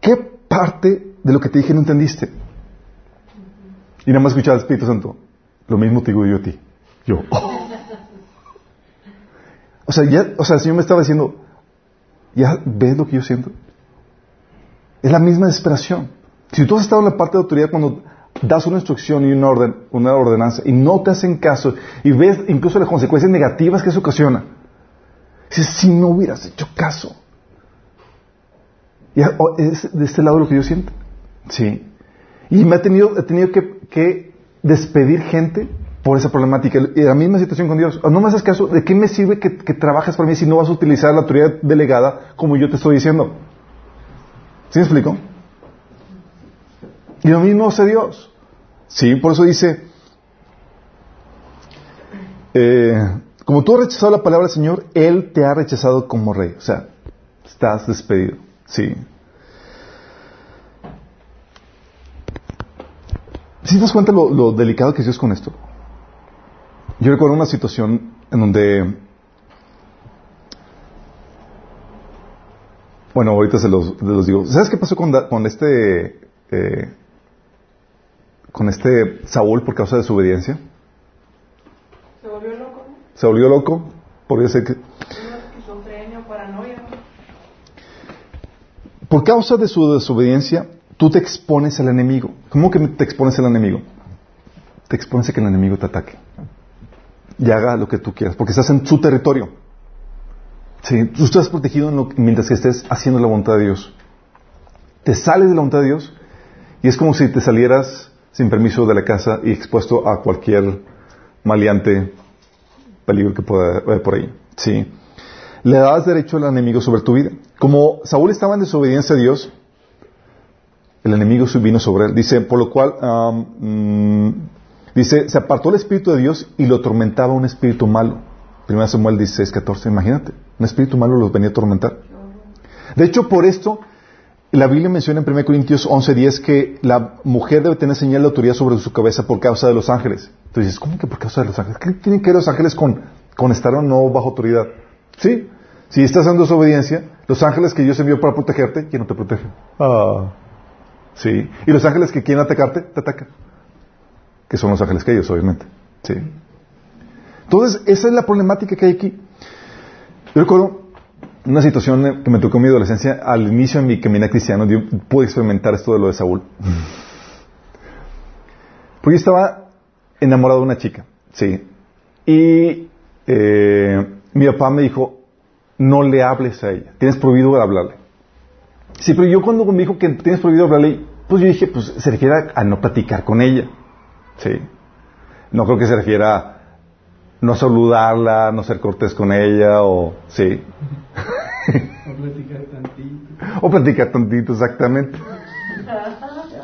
[SPEAKER 1] ¿qué parte de lo que te dije no entendiste? Y nada más escuchaba al Espíritu Santo, lo mismo te digo yo a ti. Yo. O sea, ya, o sea, el Señor me estaba diciendo, ¿ya ves lo que yo siento? Es la misma desesperación. Si tú has estado en la parte de autoridad cuando das una instrucción y una orden, una ordenanza y no te hacen caso y ves incluso las consecuencias negativas que eso ocasiona, dices, si no hubieras hecho caso. Es de este lado lo que yo siento. Sí. Y me ha tenido, he tenido que, que despedir gente por esa problemática. Y la misma situación con Dios. No me haces caso, ¿de qué me sirve que, que trabajes para mí si no vas a utilizar la autoridad delegada como yo te estoy diciendo? ¿Sí me explico? Y lo mismo hace Dios. Sí, por eso dice, eh, como tú has rechazado la palabra del Señor, Él te ha rechazado como rey. O sea, estás despedido. Sí. ¿Sí te das cuenta lo, delicado que es Dios con esto? Yo recuerdo una situación en donde, bueno, ahorita se los, digo. ¿Sabes qué pasó con, con este, eh, con este Saúl por causa de su obediencia?
[SPEAKER 3] Se volvió loco.
[SPEAKER 1] Se volvió loco, podría ser que, por causa de su desobediencia, tú te expones al enemigo. ¿Cómo que te expones al enemigo? Te expones a que el enemigo te ataque. Y haga lo que tú quieras, porque estás en su territorio. Sí, tú estás protegido en lo- mientras que estés haciendo la voluntad de Dios. Te sales de la voluntad de Dios y es como si te salieras sin permiso de la casa y expuesto a cualquier maleante peligro que pueda haber por ahí. Sí. Le das derecho al enemigo sobre tu vida. Como Saúl estaba en desobediencia a Dios, el enemigo vino sobre él. Dice, por lo cual, mm, dice, se apartó el espíritu de Dios y lo atormentaba un espíritu malo. 1 Samuel 16, 14, imagínate, un espíritu malo los venía a atormentar. De hecho, por esto, la Biblia menciona en 1 Corintios 11, 10 que la mujer debe tener señal de autoridad sobre su cabeza por causa de los ángeles. Entonces dices, ¿cómo que por causa de los ángeles? ¿Qué tienen que ver los ángeles con, con estar o no bajo autoridad? Sí, si estás en desobediencia, los ángeles que Dios envió para protegerte, ¿quién no te protege? Ah, sí. Y los ángeles que quieren atacarte, te atacan. Que son los ángeles que ellos, obviamente. Sí. Entonces, esa es la problemática que hay aquí. Yo recuerdo una situación que me tocó en mi adolescencia, al inicio de mi caminar cristiano, yo pude experimentar esto de lo de Saúl. Porque yo estaba enamorado de una chica, sí. Y eh, mi papá me dijo, no le hables a ella, tienes prohibido hablarle. Sí, pero yo cuando me dijo que tienes prohibido hablarle, pues yo dije, pues se refiere a, a no platicar con ella. Sí. No creo que se refiera a no saludarla, no ser cortés con ella, o sí.
[SPEAKER 2] A platicar tantito.
[SPEAKER 1] O platicar tantito, exactamente.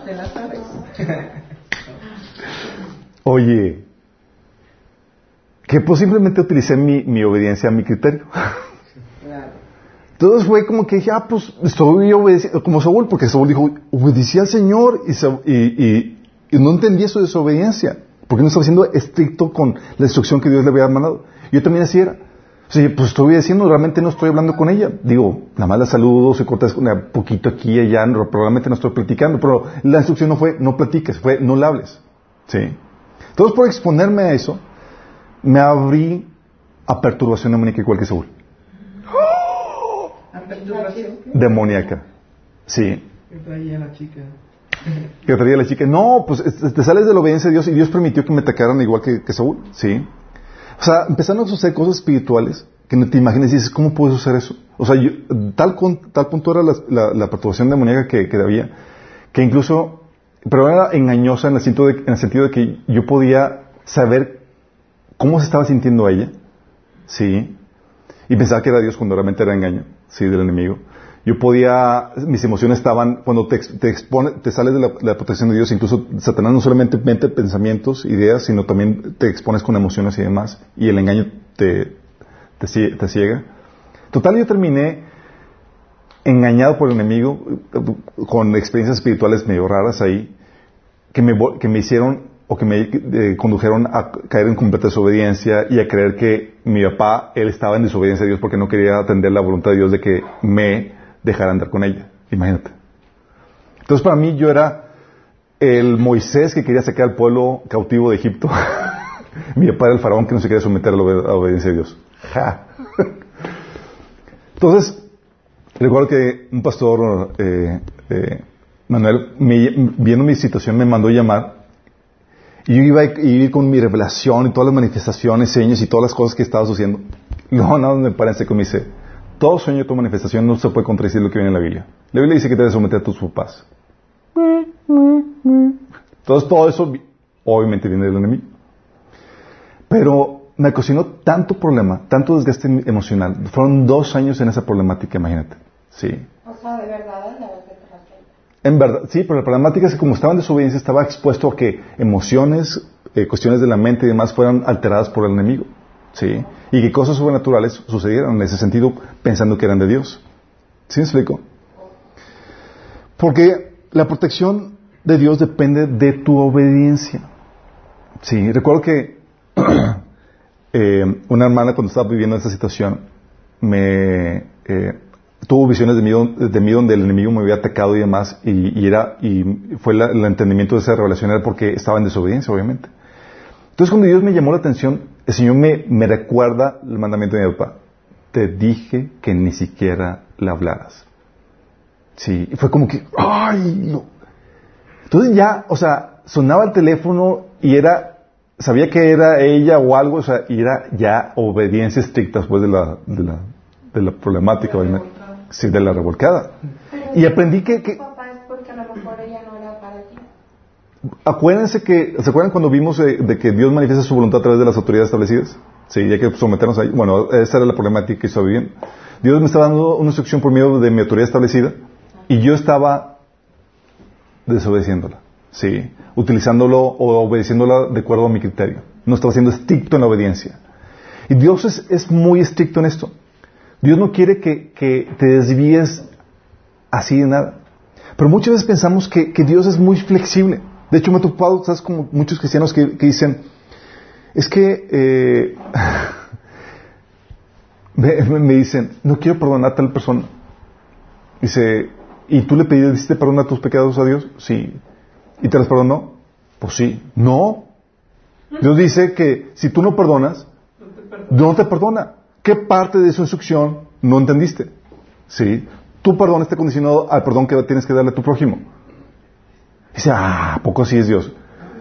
[SPEAKER 3] Te la sabes.
[SPEAKER 1] Oye, que pues simplemente utilicé mi, mi obediencia a mi criterio.
[SPEAKER 3] Claro.
[SPEAKER 1] Entonces fue como que dije, ah, pues estoy obedeciendo, como Saúl, porque Saúl dijo, obedecía al Señor y, y, y- y no entendía su desobediencia, porque no estaba siendo estricto con la instrucción que Dios le había mandado. Yo también así era. O sea, pues estoy obedeciendo, realmente no estoy hablando con ella. Digo, nada más la saludo, se corta un poquito aquí y allá, no- probablemente no estoy platicando, pero la instrucción no fue, no platiques, fue, no le hables. ¿Sí? Entonces, por exponerme a eso, me abrí a perturbación demoníaca igual que Saúl.
[SPEAKER 3] La perturbación.
[SPEAKER 1] Demoníaca. Sí.
[SPEAKER 2] Que traía la chica.
[SPEAKER 1] Que traía la chica. No, pues es- te sales de la obediencia de Dios y Dios permitió que me atacaran igual que, que Saúl. Sí. O sea, empezaron a suceder cosas espirituales que no te imaginas y dices, ¿cómo puedo hacer eso? O sea, yo- tal, con- tal punto era la, la- perturbación demoníaca que, que había, que incluso, pero era engañosa en el, en el sentido de que yo podía saber cómo se estaba sintiendo ella, sí, y pensaba que era Dios cuando realmente era engaño, sí, del enemigo. Yo podía, mis emociones estaban, cuando te, te expone, te sales de la, protección de Dios, incluso Satanás no solamente mete pensamientos, ideas, sino también te expones con emociones y demás, y el engaño te, te, cie- te ciega. Total, yo terminé engañado por el enemigo, con experiencias espirituales medio raras ahí, que me, que me hicieron o que me eh, condujeron a caer en completa desobediencia y a creer que mi papá, él estaba en desobediencia a Dios porque no quería atender la voluntad de Dios de que me dejara andar con ella. Imagínate. Entonces para mí yo era el Moisés que quería sacar al pueblo cautivo de Egipto. mi era el faraón que no se quería someter a la obediencia de Dios. Ja. Entonces, recuerdo que un pastor, eh, eh, Manuel, viendo mi situación, me mandó llamar y yo iba a ir con mi revelación y todas las manifestaciones, señas y todas las cosas que estaba sucediendo. No, no, me parece que me dice, todo sueño, toda manifestación no se puede contradecir lo que viene en la Biblia. La Biblia dice que te debes someter a tus papás. Entonces todo eso vi- obviamente viene del enemigo. Pero me ocasionó tanto problema, tanto desgaste emocional. Fueron dos años en esa problemática, imagínate. Sí.
[SPEAKER 4] O sea, de verdad de.
[SPEAKER 1] En verdad, sí, pero la problemática es que como estaba en desobediencia, estaba expuesto a que emociones, eh, cuestiones de la mente y demás fueran alteradas por el enemigo. Sí. Y que cosas sobrenaturales sucedieran en ese sentido pensando que eran de Dios. ¿Sí me explico? Porque la protección de Dios depende de tu obediencia. Sí, recuerdo que eh, una hermana cuando estaba viviendo esta situación me eh, tuvo visiones de mí, de donde el enemigo me había atacado y demás y, y era y fue la- el entendimiento de esa revelación era porque estaba en desobediencia obviamente entonces cuando Dios me llamó la atención el Señor me, me recuerda el mandamiento de mi papá. Te dije que ni siquiera le hablaras. Sí y fue como que ay no entonces ya o sea sonaba el teléfono y era sabía que era ella o algo, o sea, y era ya obediencia estricta después de la, de la, de la problemática. Sí, de la revolcada. Y aprendí que, que-
[SPEAKER 4] Papá es porque a lo mejor ella no era para ti.
[SPEAKER 1] Acuérdense que, ¿se acuerdan cuando vimos eh, de que Dios manifiesta su voluntad a través de las autoridades establecidas? Sí, y hay que someternos ahí. Bueno, esa era la problemática que estaba viviendo. Dios me estaba dando una instrucción por medio de mi autoridad establecida y yo estaba desobedeciéndola. Sí, utilizándolo o obedeciéndola de acuerdo a mi criterio. No estaba siendo estricto en la obediencia. Y Dios es, muy estricto en esto. Dios no quiere que, te desvíes así de nada. Pero muchas veces pensamos que Dios es muy flexible. De hecho, me he topado, ¿sabes? Como muchos cristianos que, que dicen, es que eh, me, dicen, no quiero perdonar a tal persona. Dice, ¿y tú le pediste perdón a tus pecados a Dios? Sí. ¿Y te los perdonó? Pues sí. No. Dios dice que si tú no perdonas, no te perdona. ¿Qué parte de su instrucción no entendiste? Sí. Tu perdón está condicionado al perdón que tienes que darle a tu prójimo. Dice, ah, ¿a poco así es Dios?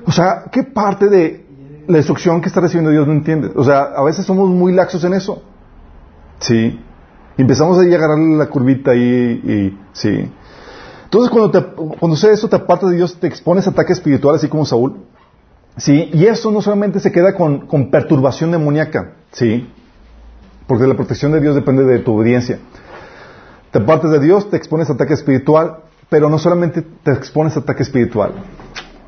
[SPEAKER 1] O sea, ¿qué parte de la instrucción que está recibiendo Dios no entiendes? O sea, a veces somos muy laxos en eso. Sí. Y empezamos ahí a agarrarle la curvita ahí y, sí. Entonces, cuando, te, cuando sucede eso, te apartas de Dios, te expones a ataques espirituales, así como Saúl. Sí. Y eso no solamente se queda con, con perturbación demoníaca. Sí. Porque la protección de Dios depende de tu obediencia. Te apartas de Dios, te expones a ataque espiritual, pero no solamente te expones a ataque espiritual.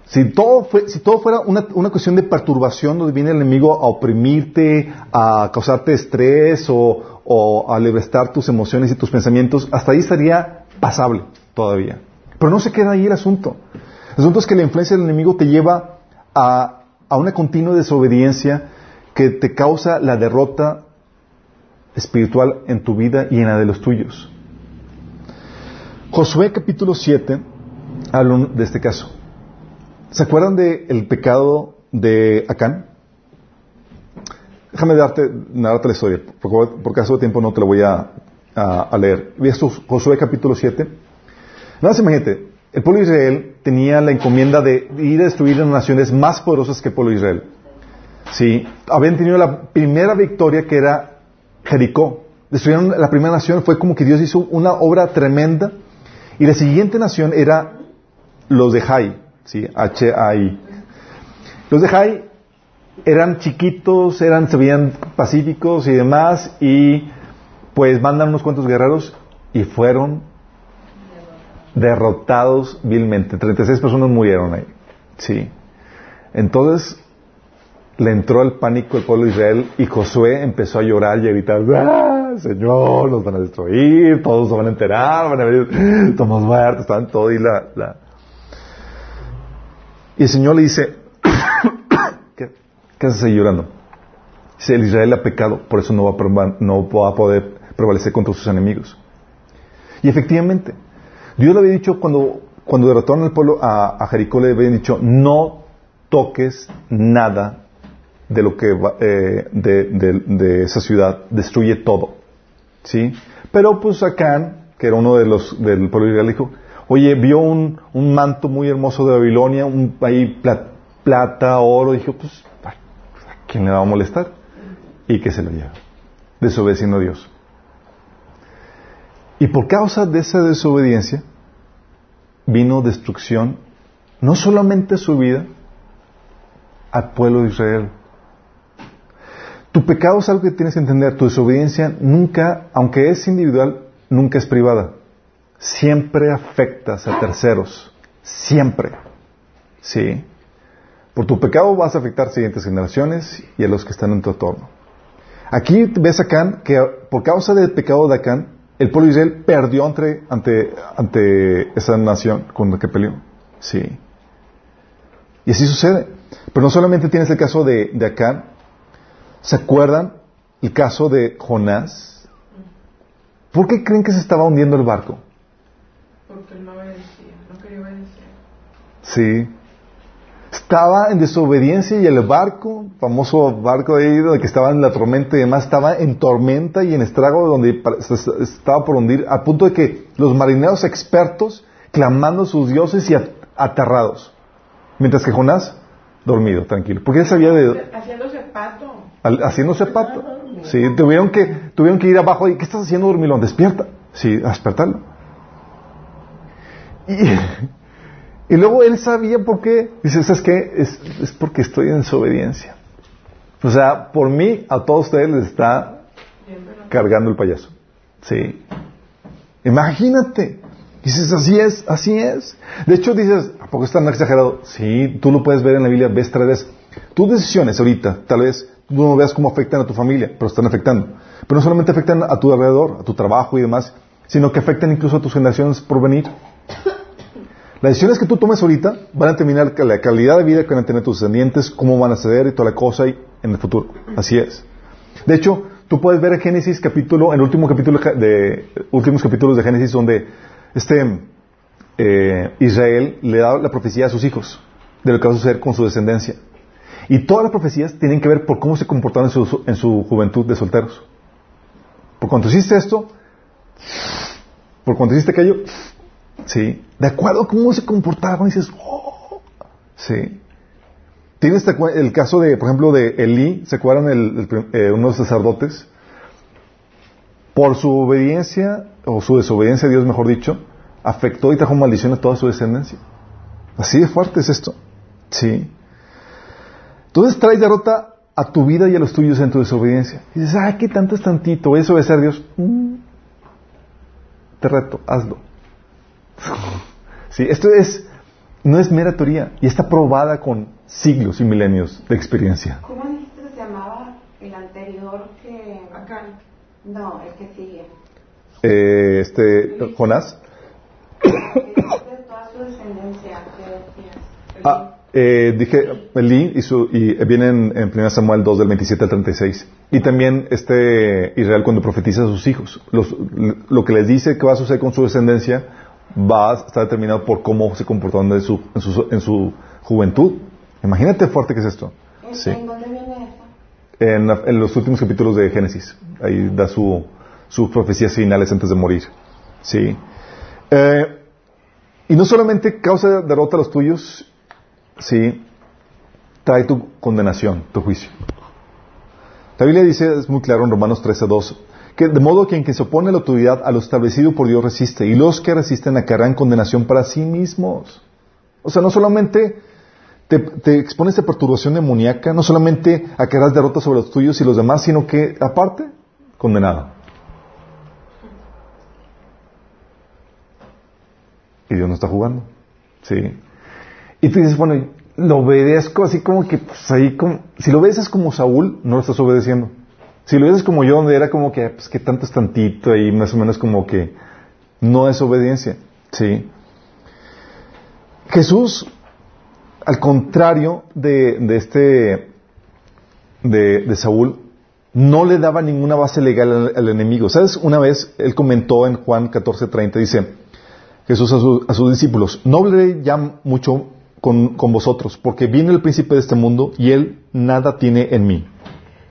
[SPEAKER 1] Si todo, fue, si todo fuera una, una cuestión de perturbación donde viene el enemigo a oprimirte, a causarte estrés o, o alebrestar tus emociones y tus pensamientos, hasta ahí estaría pasable todavía. Pero no se queda ahí el asunto. El asunto es que la influencia del enemigo te lleva a, a una continua desobediencia que te causa la derrota espiritual en tu vida y en la de los tuyos. Josué capítulo 7 habla de este caso. ¿Se acuerdan del pecado de Acán? Déjame darte, narrarte la historia, porque por caso de tiempo no te lo voy a, a, a leer. ¿Ves Josué capítulo 7? Nada más imagínate, el pueblo de Israel tenía la encomienda de ir a destruir las naciones más poderosas que el pueblo de Israel. Sí, habían tenido la primera victoria que era Jericó. Destruyeron la primera nación, fue como que Dios hizo una obra tremenda. Y la siguiente nación era los de Jai, ¿sí? H-A-I. Los de Jai eran chiquitos, eran, se veían pacíficos y demás, y pues mandan unos cuantos guerreros y fueron derrotados vilmente. 36 personas murieron ahí. Sí. Entonces le entró el pánico al pueblo de Israel y Josué empezó a llorar y a gritar, ¡Ah, Señor, nos van a destruir, todos se van a enterar, van a ver, estamos muertos, están todos y la. Y el Señor le dice, ¿qué, qué haces ahí llorando? Dice, el Israel ha pecado, por eso no va, a, no va a poder prevalecer contra sus enemigos. Y efectivamente, Dios le había dicho cuando, cuando derrotaron al pueblo a, a Jericó, le habían dicho, no toques nada de lo que va, eh, de, esa ciudad, destruye todo. ¿Sí? Pero pues Acán, que era uno de los del pueblo de Israel, dijo, oye, vio un, un, manto muy hermoso de Babilonia, un ahí plat, plata, oro, dijo, pues, ¿a quién le va a molestar? Y que se lo lleva, desobedeciendo a Dios. Y por causa de esa desobediencia, vino destrucción, no solamente su vida, al pueblo de Israel. Tu pecado es algo que tienes que entender. Tu desobediencia nunca, aunque es individual, nunca es privada. Siempre afectas a terceros. Siempre. ¿Sí? Por tu pecado vas a afectar a siguientes generaciones y a los que están en tu entorno. Aquí ves a Acán que por causa del pecado de Acán, el pueblo de Israel perdió ante, ante, ante esa nación con la que peleó. Sí. Y así sucede. Pero no solamente tienes el caso de, de Acán, ¿se acuerdan el caso de Jonás? ¿Por qué creen que se estaba hundiendo el barco?
[SPEAKER 3] Porque no obedecía, no quería obedecer.
[SPEAKER 1] Sí. Estaba en desobediencia y el barco, famoso barco de ahí, donde que estaba en la tormenta y demás, estaba en tormenta y en estrago donde estaba por hundir, a punto de que los marineros expertos clamando a sus dioses y aterrados. Mientras que Jonás, dormido, tranquilo. Porque él sabía de...
[SPEAKER 3] Haciéndose pato.
[SPEAKER 1] Haciéndose pato. Sí, tuvieron que, tuvieron que ir abajo y ¿qué estás haciendo, dormilón? Despierta. Sí, a despertarlo. Y, y luego él sabía por qué. Dice, ¿sabes qué? Es, es porque estoy en desobediencia. O sea, por mí, a todos ustedes les está cargando el payaso. Sí. Imagínate. Dices, así es, así es. De hecho, dices, ¿a poco es tan exagerado? Sí, tú lo puedes ver en la Biblia, ves tres veces. Tus decisiones ahorita, tal vez tú no veas cómo afectan a tu familia, pero están afectando. Pero no solamente afectan a tu alrededor, a tu trabajo y demás, sino que afectan incluso a tus generaciones por venir. Las decisiones que tú tomes ahorita van a determinar la calidad de vida que van a tener tus descendientes, cómo van a ceder y toda la cosa y en el futuro. Así es. De hecho, tú puedes ver en Génesis capítulo, en el último capítulo de, últimos capítulos de Génesis donde este eh, Israel le da la profecía a sus hijos de lo que va a suceder con su descendencia. Y todas las profecías tienen que ver por cómo se comportaron en su, en su juventud de solteros. Por cuando hiciste esto, por cuando hiciste aquello, sí, de acuerdo a cómo se comportaban, dices, oh, sí. Tienes el caso de, por ejemplo, de Elí, ¿se acuerdan el, eh, unos sacerdotes? Por su obediencia, o su desobediencia a Dios, mejor dicho, afectó y trajo maldición a toda su descendencia. Así de fuerte es esto. Sí. Entonces traes derrota a tu vida y a los tuyos en tu desobediencia. Y dices, ah, ¿qué tanto es tantito? ¿Voy a obedecer a Dios? Mm. Te reto, hazlo. sí, esto es, no es mera teoría y está probada con siglos y milenios de experiencia.
[SPEAKER 4] ¿Cómo dijiste que se llamaba el anterior que...
[SPEAKER 3] Acá.
[SPEAKER 6] No, el que sigue.
[SPEAKER 1] Eh, este, Jonás.
[SPEAKER 6] Toda su descendencia, que decías.
[SPEAKER 1] Ah, eh, dije Elí y, su, y viene en, en 1 Samuel 2 del 27 al 36. Y también este Israel cuando profetiza a sus hijos. Los- lo que les dice que va a suceder con su descendencia va a estar determinado por cómo se comportaron en su, en su, en su juventud. Imagínate fuerte que es esto.
[SPEAKER 6] ¿En,
[SPEAKER 1] Sí.
[SPEAKER 6] ¿En
[SPEAKER 1] en los últimos capítulos de Génesis. Ahí da su, sus profecías finales antes de morir. Sí. Eh, y no solamente causa derrota a los tuyos, sí, trae tu condenación, tu juicio. La Biblia dice, es muy claro en Romanos 13:2, que de modo que en quien se opone la autoridad, a lo establecido por Dios resiste, y los que resisten acarrean condenación para sí mismos. O sea, no solamente te, te expones a perturbación demoníaca, no solamente acarreas derrota sobre los tuyos y los demás, sino que, aparte, condenado. Y Dios no está jugando. Sí. Y tú dices, bueno, lo obedezco así como que, pues ahí como, si lo obedeces como Saúl, no lo estás obedeciendo. Si lo obedeces como yo, donde era como que, pues que tanto es tantito, ahí más o menos como que no es obediencia. Sí. Jesús, al contrario de, de este, de, de Saúl, no le daba ninguna base legal al, enemigo. ¿Sabes? Una vez él comentó en Juan 14:30, dice, Jesús a, su- a sus discípulos, no hablaré ya mucho con, con vosotros, porque viene el príncipe de este mundo y él nada tiene en mí.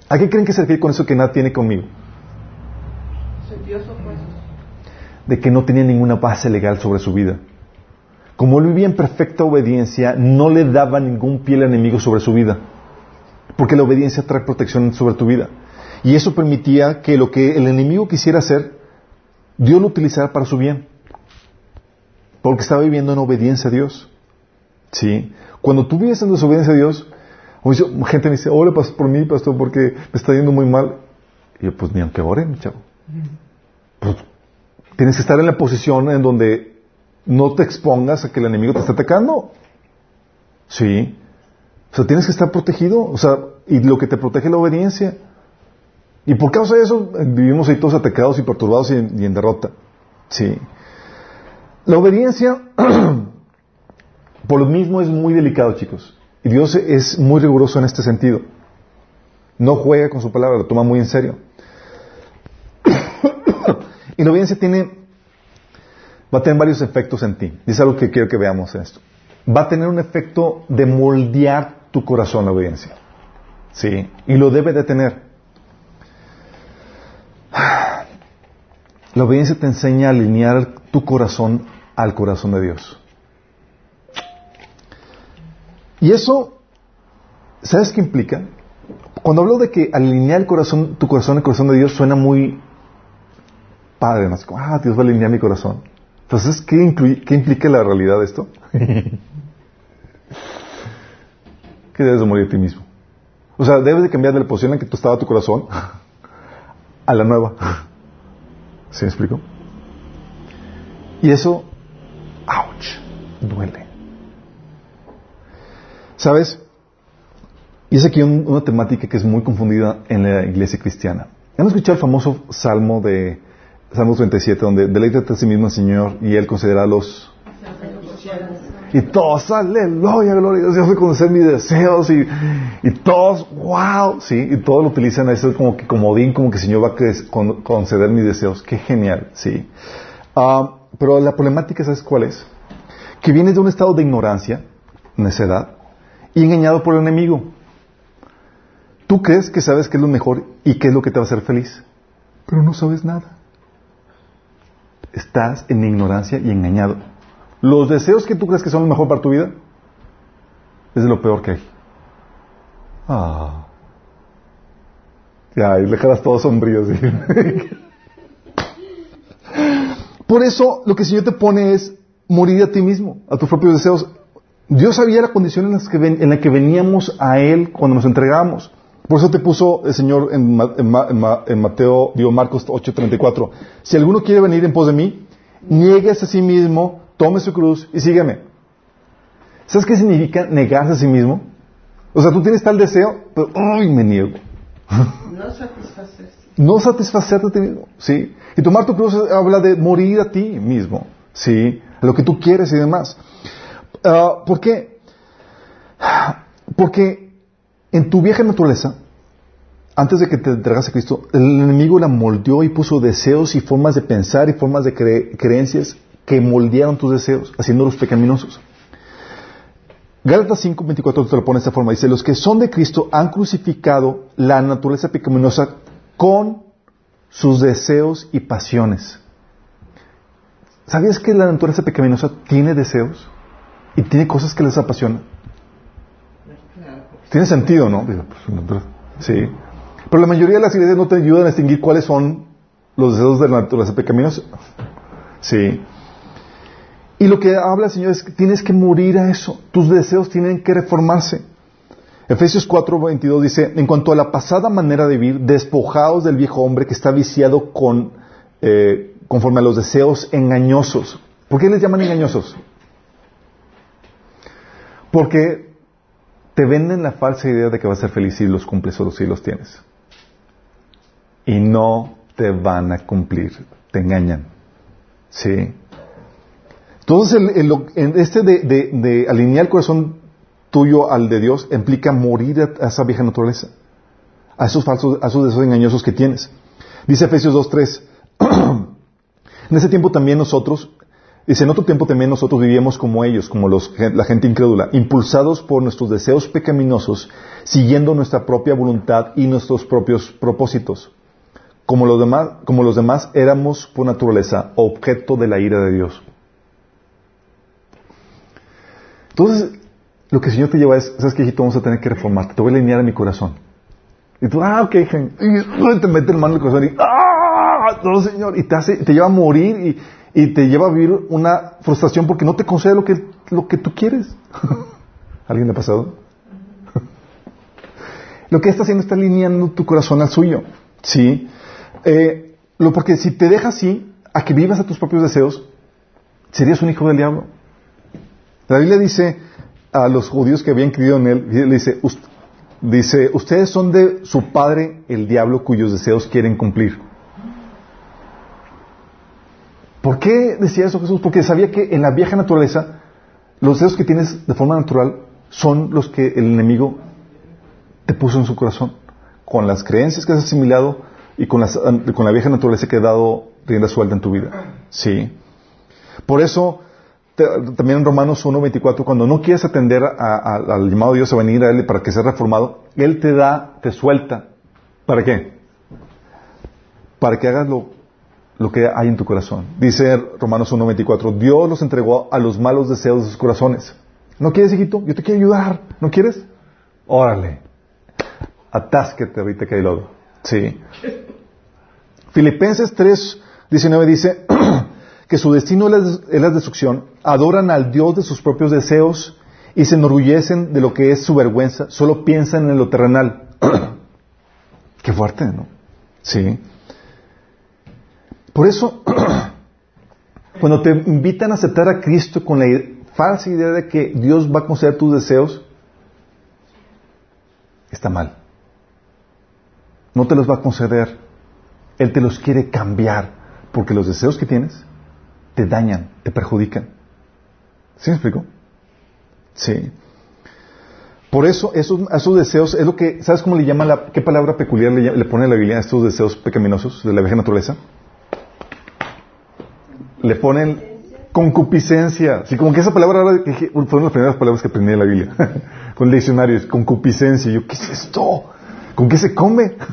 [SPEAKER 1] ¿A qué creen que se refiere con eso que nada tiene conmigo? De que no tenía ninguna base legal sobre su vida. Como él vivía en perfecta obediencia, no le daba ningún pie al enemigo sobre su vida. Porque la obediencia trae protección sobre tu vida. Y eso permitía que lo que el enemigo quisiera hacer, Dios lo utilizara para su bien. Porque estaba viviendo en obediencia a Dios. ¿Sí? Cuando tú vives en desobediencia a Dios, gente me dice, ore por mí, pastor, porque me está yendo muy mal. Y yo, pues ni aunque ore, mi chavo. Pues, tienes que estar en la posición en donde no te expongas a que el enemigo te esté atacando. Sí. O sea, tienes que estar protegido. O sea, y lo que te protege es la obediencia. Y por causa de eso, eh, vivimos ahí todos atacados y perturbados y en, y en derrota. Sí. La obediencia, por lo mismo, es muy delicado, chicos. Y Dios es muy riguroso en este sentido. No juega con su palabra, lo toma muy en serio. y la obediencia tiene, va a tener varios efectos en ti. Y es algo que quiero que veamos en esto. Va a tener un efecto de moldear tu corazón la obediencia. Sí. Y lo debe de tener. La obediencia te enseña a alinear tu corazón al corazón de Dios. Y eso, ¿sabes qué implica? Cuando hablo de que alinear el corazón, tu corazón al corazón de Dios suena muy padre. Es como, ah, Dios va a alinear mi corazón. Entonces, ¿qué, incluye- qué implica la realidad de esto? que debes de morir a ti mismo. O sea, debes de cambiar de la posición en que tú estaba tu corazón a la nueva. ¿Sí me explico? Y eso, ouch, duele. ¿Sabes? Y es aquí un- una temática que es muy confundida en la iglesia cristiana. ¿Han escuchado el famoso salmo de Salmo 37, donde deleítate a sí mismo, Señor, y Él concederá los... Y todos, aleluya, gloria a Dios, yo voy a conocer mis deseos y, y todos, wow, sí, y todos lo utilizan eso como que comodín, como que el Señor va a conceder mis deseos. Qué genial, sí. Ah, pero la problemática, ¿sabes cuál es? Que vienes de un estado de ignorancia, necedad, y engañado por el enemigo. Tú crees que sabes qué es lo mejor y qué es lo que te va a hacer feliz, pero no sabes nada. Estás en ignorancia y engañado. Los deseos que tú crees que son lo mejor para tu vida es de lo peor que hay. Ah. Ya, y le jalas todo sombrío. ¿sí? Por eso lo que el Señor te pone es morir a ti mismo, a tus propios deseos. Dios sabía la condición en, las que ven- en la que veníamos a Él cuando nos entregábamos. Por eso te puso el Señor en, Ma- en Ma- en Ma- en Mateo, digo Marcos 8:34. Si alguno quiere venir en pos de mí, nieguese a sí mismo, tome su cruz y sígueme. ¿Sabes qué significa negarse a sí mismo? O sea, tú tienes tal deseo, pero ¡ay, me niego!
[SPEAKER 3] No satisfacerse.
[SPEAKER 1] No satisfacerte a ti mismo, ¿sí? Y tomar tu cruz habla de morir a ti mismo, ¿sí? A lo que tú quieres y demás. Ah, ¿Por qué? Porque en tu vieja naturaleza, antes de que te entregas a Cristo, el enemigo la moldeó y puso deseos y formas de pensar y formas de cre- creencias que moldearon tus deseos, haciéndolos pecaminosos. Gálatas 5:24 te lo pone de esta forma. Dice, los que son de Cristo han crucificado la naturaleza pecaminosa con sus deseos y pasiones. ¿Sabías que la naturaleza pecaminosa tiene deseos? Y tiene cosas que les apasionan. Tiene sentido, ¿no? Pues, Sí. Pero la mayoría de las iglesias no te ayudan a distinguir cuáles son los deseos de la naturaleza pecaminosa. Sí. Y lo que habla el Señor es que tienes que morir a eso. Tus deseos tienen que reformarse. Efesios 4:22 dice, en cuanto a la pasada manera de vivir, despojados del viejo hombre que está viciado con, eh, conforme a los deseos engañosos. ¿Por qué les llaman engañosos? Porque te venden la falsa idea de que vas a ser feliz si los cumples o si los tienes. Y no te van a cumplir, te engañan. ¿Sí? Entonces, este de, alinear el corazón tuyo al de Dios implica morir a, esa vieja naturaleza, a esos falsos, a esos engañosos que tienes. Dice Efesios 2.3, en ese tiempo también nosotros, dice, en otro tiempo también nosotros vivíamos como ellos, como la gente incrédula, impulsados por nuestros deseos pecaminosos, siguiendo nuestra propia voluntad y nuestros propios propósitos. Como los demás, como los demás éramos por naturaleza objeto de la ira de Dios. Entonces, lo que el Señor te lleva es, ¿sabes qué, hijito? Vamos a tener que reformarte. Te voy a alinear mi corazón. Y tú, ah, ok, y te mete el mano en el corazón y, ah, no, Señor. Y te hace, te lleva a morir y, y te lleva a vivir una frustración porque no te concede lo que, lo que tú quieres. ¿Alguien le ha pasado? lo que está haciendo está alineando tu corazón al suyo. ¿Sí? Eh, lo, porque si te dejas así, a que vivas a tus propios deseos, serías un hijo del diablo. La Biblia dice a los judíos que habían creído en él, le dice, "Ust- dice, ustedes son de su padre el diablo cuyos deseos quieren cumplir. ¿Por qué decía eso Jesús? Porque sabía que en la vieja naturaleza los deseos que tienes de forma natural son los que el enemigo te puso en su corazón, con las creencias que has asimilado y con, la vieja naturaleza que ha dado rienda suelta en tu vida. Sí. Por eso, también en Romanos 1.24, cuando no quieres atender al llamado de Dios a venir a Él para que seas reformado, Él te da, te suelta. ¿Para qué? Para que hagas lo, lo que hay en tu corazón. Dice Romanos 1.24, Dios los entregó a los malos deseos de sus corazones. ¿No quieres, hijito? Yo te quiero ayudar. ¿No quieres? Órale. Atásquete ahorita que hay lodo. Sí. Filipenses 3, 19 dice que su destino es la destrucción, adoran al Dios de sus propios deseos y se enorgullecen de lo que es su vergüenza, solo piensan en lo terrenal. Qué fuerte, ¿no? Sí. Por eso, cuando te invitan a aceptar a Cristo con la falsa idea de que Dios va a conceder tus deseos, está mal. No te los va a conceder. Él te los quiere cambiar, porque los deseos que tienes te dañan, te perjudican. ¿Sí me explico? Sí. Por eso, esos, esos deseos, es lo que, ¿sabes cómo le llama la, qué palabra peculiar le, le pone la Biblia a estos deseos pecaminosos de la vieja naturaleza? Le ponen concupiscencia. Sí, como que esa palabra ahora, fue una de las primeras palabras que aprendí en la Biblia. Con el diccionario, es concupiscencia. Yo, ¿qué es esto? ¿Con qué se come?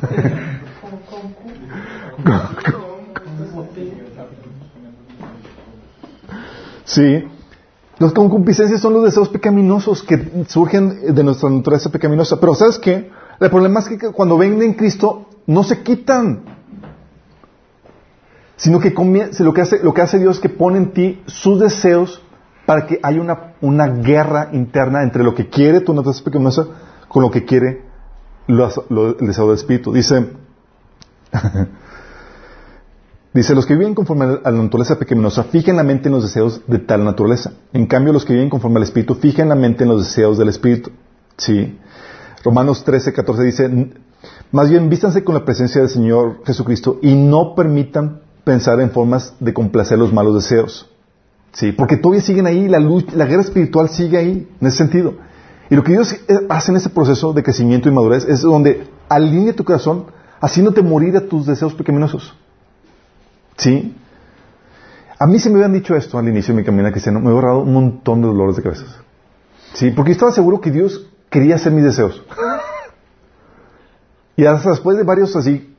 [SPEAKER 1] Sí. Las concupiscencias son los deseos pecaminosos que surgen de nuestra naturaleza pecaminosa. Pero ¿sabes qué? El problema es que cuando ven en Cristo no se quitan. Sino que comie- lo que, hace, lo que hace Dios es que pone en ti sus deseos para que haya una, guerra interna entre lo que quiere tu naturaleza pecaminosa con lo que quiere el deseo del Espíritu. Dice, Dice, los que viven conforme a la naturaleza pecaminosa fijan la mente en los deseos de tal naturaleza. En cambio, los que viven conforme al Espíritu fijan la mente en los deseos del Espíritu. Sí. Romanos 13, 14 dice, Más bien, vístanse con la presencia del Señor Jesucristo y no permitan pensar en formas de complacer los malos deseos. Sí, porque todavía siguen ahí, la lucha, la guerra espiritual sigue ahí, en ese sentido. Y lo que Dios eh, hace en ese proceso de crecimiento y madurez es donde alinea tu corazón haciéndote morir a tus deseos pecaminosos. ¿Sí? A mí se me habían dicho esto al inicio de mi camino cristiano, me he ahorrado un montón de dolores de cabeza. ¿Sí? Porque estaba seguro que Dios quería hacer mis deseos. y hasta después de varios así,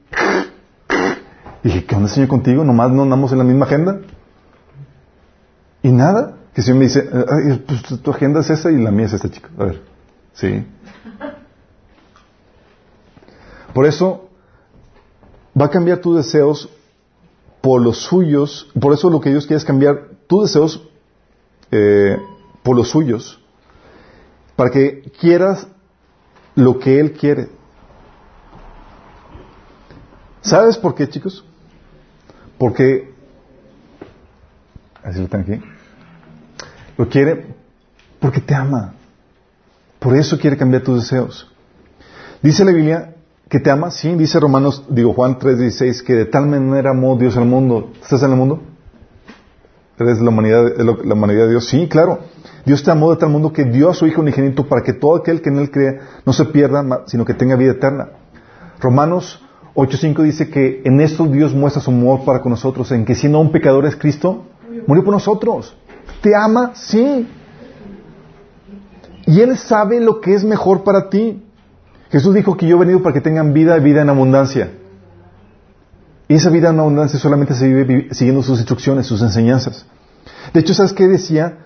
[SPEAKER 1] dije, ¿qué onda, Señor, contigo? ¿Nomás no andamos en la misma agenda? Y nada, que el me dice, pues, tu agenda es esa y la mía es esta, chica. A ver, ¿sí? Por eso, va a cambiar tus deseos por los suyos. Por eso lo que Dios quiere es cambiar tus deseos eh, por los suyos. Para que quieras lo que Él quiere. ¿Sabes por qué, chicos? Porque... Así lo están aquí. Lo quiere porque te ama. Por eso quiere cambiar tus deseos. Dice la Biblia que te ama, sí, dice Romanos, digo Juan 3:16, que de tal manera amó Dios al mundo. ¿Estás en el mundo? ¿Eres la humanidad, la humanidad de Dios? Sí, claro. Dios te amó de tal mundo que dio a su Hijo unigénito para que todo aquel que en Él cree no se pierda, sino que tenga vida eterna. Romanos 8:5 dice que en esto Dios muestra su amor para con nosotros, en que siendo un pecador es Cristo, murió por nosotros. ¿Te ama? Sí. Y Él sabe lo que es mejor para ti. Jesús dijo que yo he venido para que tengan vida y vida en abundancia. Y esa vida en abundancia solamente se vive siguiendo sus instrucciones, sus enseñanzas. De hecho, ¿sabes qué decía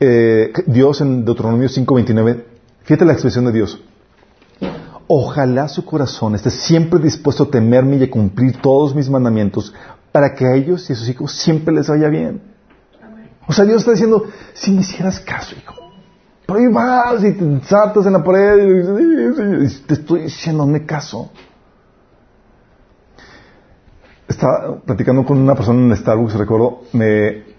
[SPEAKER 1] eh, Dios en Deuteronomio 5:29? Fíjate la expresión de Dios. Ojalá su corazón esté siempre dispuesto a temerme y a cumplir todos mis mandamientos para que a ellos y a sus hijos siempre les vaya bien. O sea, Dios está diciendo, si me hicieras caso, hijo, pero ahí vas y te saltas en la pared y te estoy diciendo, me caso. Estaba platicando con una persona en Starbucks, recuerdo, me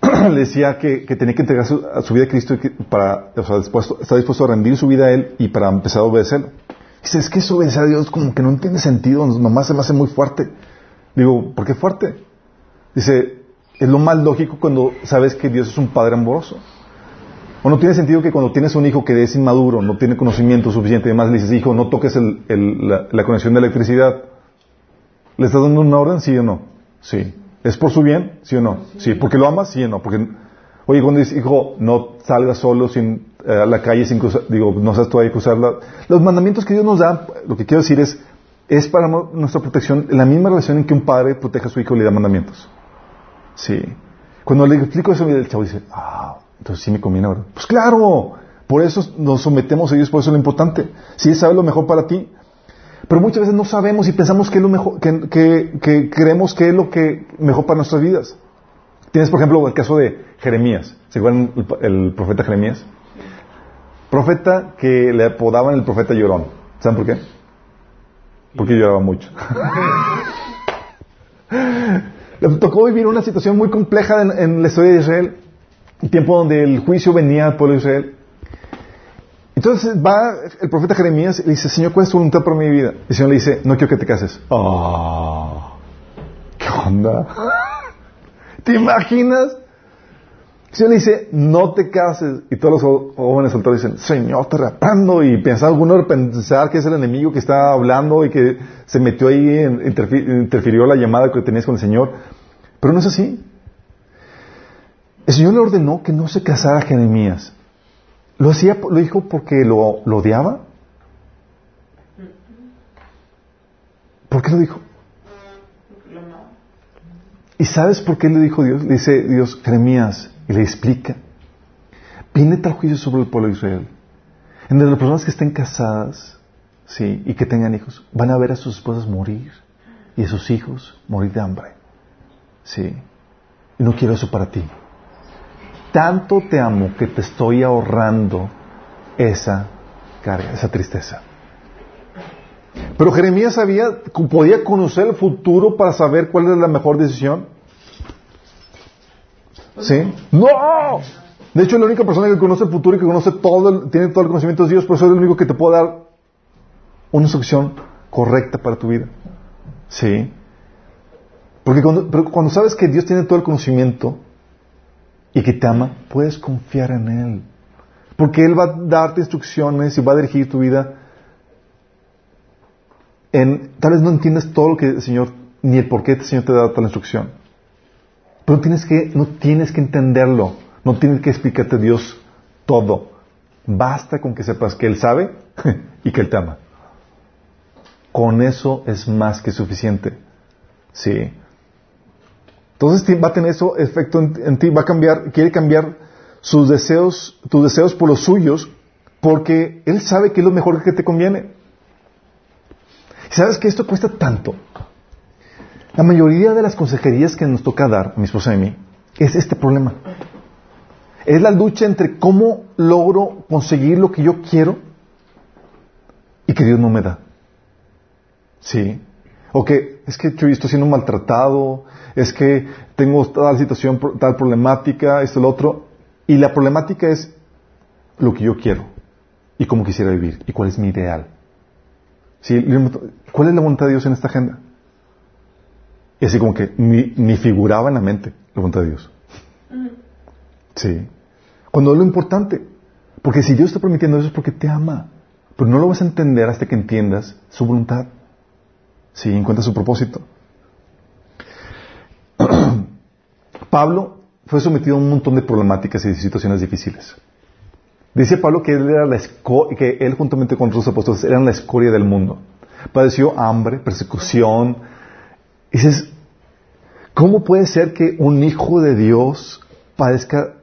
[SPEAKER 1] le decía que, tenía que entregar su, a su vida a Cristo y que para, o sea, dispuesto, está dispuesto a rendir su vida a Él y para empezar a obedecerlo. Dice, es que eso obedecer a Dios como que no tiene sentido, nomás se me hace muy fuerte. Digo, ¿por qué fuerte? Dice, es lo más lógico cuando sabes que Dios es un Padre amoroso. O no tiene sentido que cuando tienes un hijo que es inmaduro, no tiene conocimiento suficiente y demás, le dices, hijo, no toques el, el, la, la, conexión de electricidad. ¿Le estás dando una orden? Sí o no. Sí. ¿Es por su bien? ¿Sí o no? Sí. ¿Porque lo amas? Sí o no. Porque, oye, cuando dices, hijo, no salgas solo sin, eh, a la calle sin cruzar, digo, no sabes todavía cruzarla. Los mandamientos que Dios nos da, lo que quiero decir es, es para nuestra protección, la misma relación en que un padre protege a su hijo y le da mandamientos. Sí. Cuando le explico eso, el chavo dice, ah, entonces sí me conviene ahora. Pues claro, por eso nos sometemos a Dios, por eso es lo importante. Si Él sabe lo mejor para ti. Pero muchas veces no sabemos y pensamos que es lo mejor, que, que, creemos que es lo que mejor para nuestras vidas. Tienes, por ejemplo, el caso de Jeremías. ¿Se acuerdan el, el profeta Jeremías? Profeta que le apodaban el profeta llorón. ¿Saben por qué? Porque lloraba mucho. le tocó vivir una situación muy compleja en, en la historia de Israel, un tiempo donde el juicio venía al pueblo de Israel. Entonces va el profeta Jeremías y le dice, Señor, ¿cuál es tu voluntad por mi vida? Y el Señor le dice, no quiero que te cases. Oh, ¿Qué onda? ¿Te imaginas? El Señor le dice, no te cases. Y todos los jóvenes solteros dicen, Señor, te rapando. Y pensar alguno pensar que es el enemigo que está hablando y que se metió ahí, interfirió la llamada que tenías con el Señor. Pero no es así. El Señor le ordenó que no se casara Jeremías. ¿Lo hacía, lo dijo porque lo, odiaba? ¿Por qué lo dijo? ¿Y sabes por qué le dijo Dios? Le dice Dios, Jeremías, y le explica. Viene tal juicio sobre el pueblo de Israel. En las personas que estén casadas, sí, y que tengan hijos, van a ver a sus esposas morir y a sus hijos morir de hambre. Sí. Y no quiero eso para ti tanto te amo que te estoy ahorrando esa carga, esa tristeza. Pero Jeremías sabía, podía conocer el futuro para saber cuál es la mejor decisión. ¿Sí? ¡No! De hecho, la única persona que conoce el futuro y que conoce todo, tiene todo el conocimiento de Dios, por eso es el único que te puede dar una instrucción correcta para tu vida. Sí. Porque cuando, pero cuando sabes que Dios tiene todo el conocimiento y que te ama, puedes confiar en Él. Porque Él va a darte instrucciones y va a dirigir tu vida en, tal vez no entiendes todo lo que el Señor, ni el por qué el Señor te da tal instrucción. Pero tienes que, no tienes que entenderlo. No tienes que explicarte a Dios todo. Basta con que sepas que Él sabe y que Él te ama. Con eso es más que suficiente. Sí. Entonces va a tener eso efecto en, ti, va a cambiar, quiere cambiar sus deseos, tus deseos por los suyos, porque Él sabe que es lo mejor que te conviene. ¿Sabes que esto cuesta tanto? La mayoría de las consejerías que nos toca dar, mi esposa y mí, es este problema. Es la lucha entre cómo logro conseguir lo que yo quiero y que Dios no me da. Sí. O que es que yo estoy siendo maltratado, es que tengo tal situación, tal problemática, esto, lo otro. Y la problemática es lo que yo quiero y cómo quisiera vivir y cuál es mi ideal. Sí, ¿Cuál es la voluntad de Dios en esta agenda? Y así como que ni, ni figuraba en la mente la voluntad de Dios. Sí. Cuando es lo importante. Porque si Dios está permitiendo eso es porque te ama. Pero no lo vas a entender hasta que entiendas su voluntad. Sí, encuentras su propósito. Pablo fue sometido a un montón de problemáticas y situaciones difíciles. Dice Pablo que él, era la que él juntamente con otros apóstoles eran la escoria del mundo. Padeció hambre, persecución. Dices, ¿cómo puede ser que un hijo de Dios padezca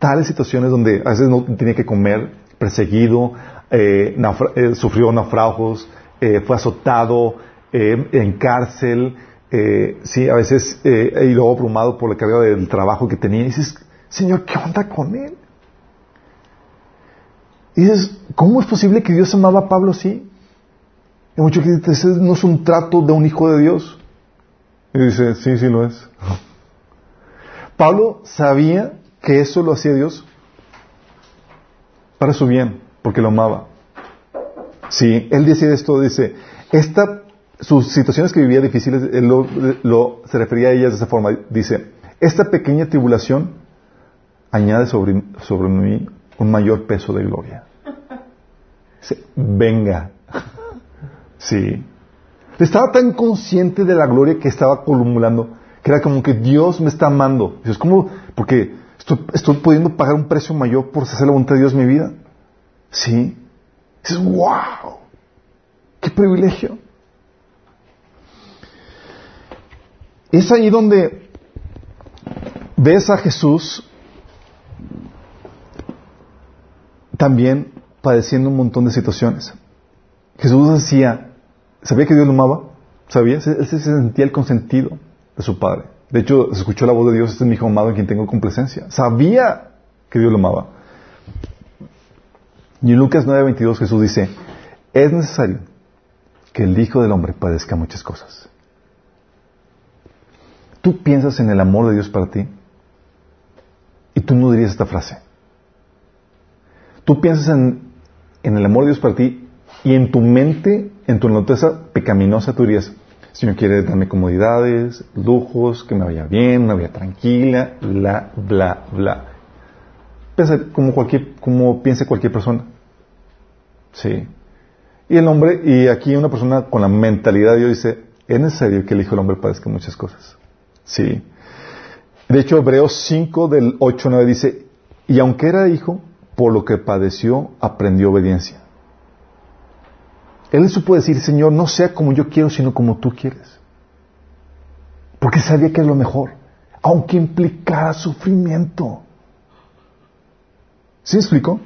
[SPEAKER 1] tales situaciones donde a veces no tenía que comer, perseguido, eh, eh, sufrió naufragos, eh, fue azotado, en cárcel, sí, a veces y luego abrumado por la carga del trabajo que tenía? Y dices, Señor, ¿qué onda con él? Y dices, ¿cómo es posible que Dios amaba a Pablo así? Y muchos dicen, no es un trato de un hijo de Dios. Y dice, sí, sí lo es. Pablo sabía que eso lo hacía Dios para su bien, porque lo amaba. Sí, él decía esto, dice, esta, sus situaciones que vivía difíciles, él lo, se refería a ellas de esa forma, dice, esta pequeña tribulación añade sobre, sobre mí un mayor peso de gloria. venga. sí. Estaba tan consciente de la gloria que estaba acumulando, que era como que Dios me está amando. es como, porque estoy, pudiendo pagar un precio mayor por hacer la voluntad de Dios en mi vida. Sí. Dices, wow, qué privilegio. Es ahí donde ves a Jesús también padeciendo un montón de situaciones. Jesús decía, sabía que Dios lo amaba, sabía, él se sentía el consentido de su padre. De hecho, se escuchó la voz de Dios, este es mi hijo amado en quien tengo complacencia. Sabía que Dios lo amaba. Y en Lucas 9:22 Jesús dice, es necesario que el Hijo del Hombre padezca muchas cosas. Tú piensas en el amor de Dios para ti y tú no dirías esta frase. Tú piensas en, el amor de Dios para ti y en tu mente, en tu naturaleza pecaminosa, tú dirías, Señor quiere darme comodidades, lujos, que me vaya bien, una vida tranquila, bla, bla, bla. Piensa como, cualquier, como piense cualquier persona. Sí. Y el hombre, y aquí una persona con la mentalidad de Dios dice, es necesario que el Hijo del Hombre padezca muchas cosas. Sí. De hecho, Hebreos 5 del 8 9 dice, y aunque era hijo, por lo que padeció, aprendió obediencia. Él supo decir, Señor, no sea como yo quiero, sino como tú quieres. Porque sabía que es lo mejor, aunque implicara sufrimiento. ¿Sí me explico?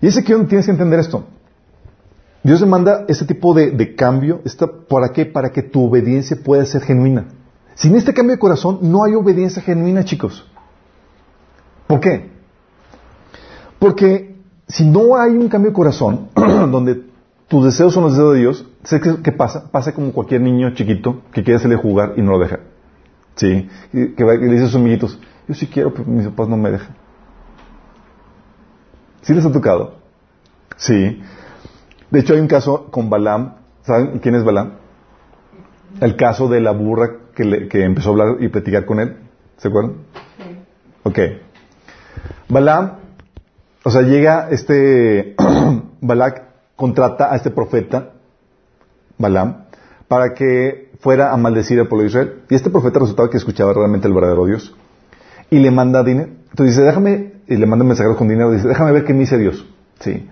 [SPEAKER 1] Y es aquí donde tienes que entender esto. Dios demanda ese tipo de, cambio. ¿Para qué? Para que tu obediencia pueda ser genuina. Sin este cambio de corazón no hay obediencia genuina, chicos. ¿Por qué? Porque si no hay un cambio de corazón, donde tus deseos son los deseos de Dios, ¿sabes qué, qué, pasa? Pasa como cualquier niño chiquito que quiere hacerle jugar y no lo deja. Sí, que, le dice a sus amiguitos, yo sí quiero, pero mis papás no me dejan. ¿Sí les ha tocado? Sí. De hecho, hay un caso con Balaam. ¿Saben quién es Balaam? El caso de la burra que, le- que empezó a hablar y platicar con él. ¿Se acuerdan?
[SPEAKER 3] Sí.
[SPEAKER 1] Ok. Balaam, o sea, llega este, Balak contrata a este profeta, Balaam, para que fuera a maldecir al pueblo de Israel. Y este profeta resultaba que escuchaba realmente el verdadero Dios. Y le manda dinero. Entonces dice, déjame, y le manda mensajeros con dinero, dice, déjame ver qué me dice Dios. Sí.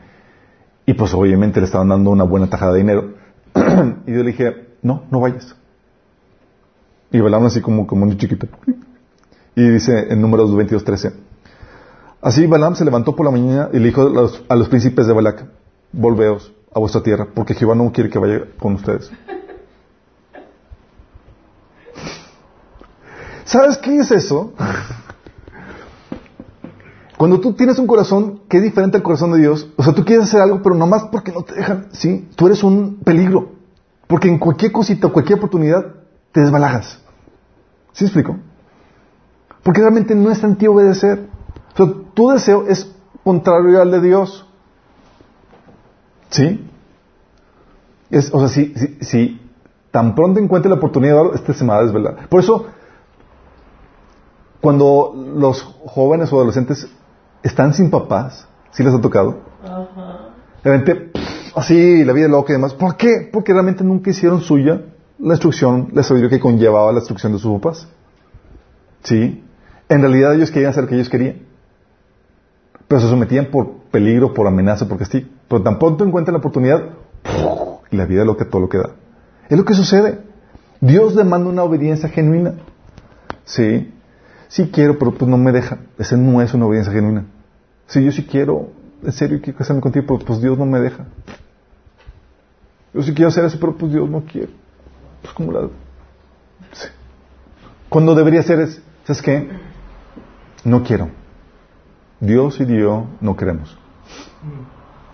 [SPEAKER 1] Y pues obviamente le estaban dando una buena tajada de dinero. y yo le dije, no, no vayas. Y Balaam así como, como un chiquito. Y dice en números 22.13. Así Balaam se levantó por la mañana y le dijo a los, príncipes de Balac, volveos a vuestra tierra, porque Jehová no quiere que vaya con ustedes. ¿Sabes qué es eso? Cuando tú tienes un corazón que diferente al corazón de Dios, o sea, tú quieres hacer algo, pero nomás porque no te dejan, sí, tú eres un peligro. Porque en cualquier cosita, cualquier oportunidad, te desbalagas. ¿Sí explico? Porque realmente no es en ti obedecer. O sea, tu deseo es contrario al de Dios. ¿Sí? Es, o sea, si, si, si tan pronto encuentre la oportunidad, este se me va a desvelar. Por eso, cuando los jóvenes o adolescentes están sin papás, ¿sí les ha tocado?
[SPEAKER 3] Ajá.
[SPEAKER 1] Realmente, pff, así, la vida loca y demás. ¿Por qué? Porque realmente nunca hicieron suya la instrucción, la sabiduría que conllevaba la instrucción de sus papás. ¿Sí? En realidad ellos querían hacer lo que ellos querían. Pero se sometían por peligro, por amenaza, por castigo. Pero tan pronto encuentran la oportunidad, y la vida loca todo lo que da. Es lo que sucede. Dios demanda una obediencia genuina. ¿Sí? Sí quiero, pero pues no me deja. Ese no es una obediencia genuina. Sí, yo sí quiero, en serio quiero casarme contigo, pero pues Dios no me deja. Yo sí quiero hacer eso, pero pues Dios no quiere. Pues como la... Sí. Cuando debería ser es, ¿sabes qué? No quiero. Dios y yo no queremos.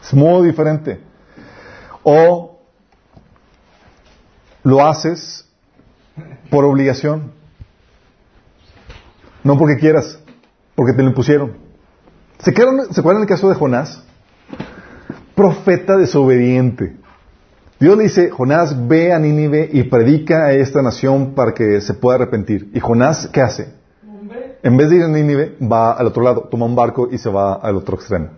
[SPEAKER 1] Es muy diferente. O lo haces por obligación. No porque quieras, porque te lo impusieron. ¿Se acuerdan, ¿Se acuerdan el caso de Jonás? Profeta desobediente. Dios le dice, Jonás, ve a Nínive y predica a esta nación para que se pueda arrepentir. ¿Y Jonás qué hace? En vez de ir a Nínive, va al otro lado, toma un barco y se va al otro extremo.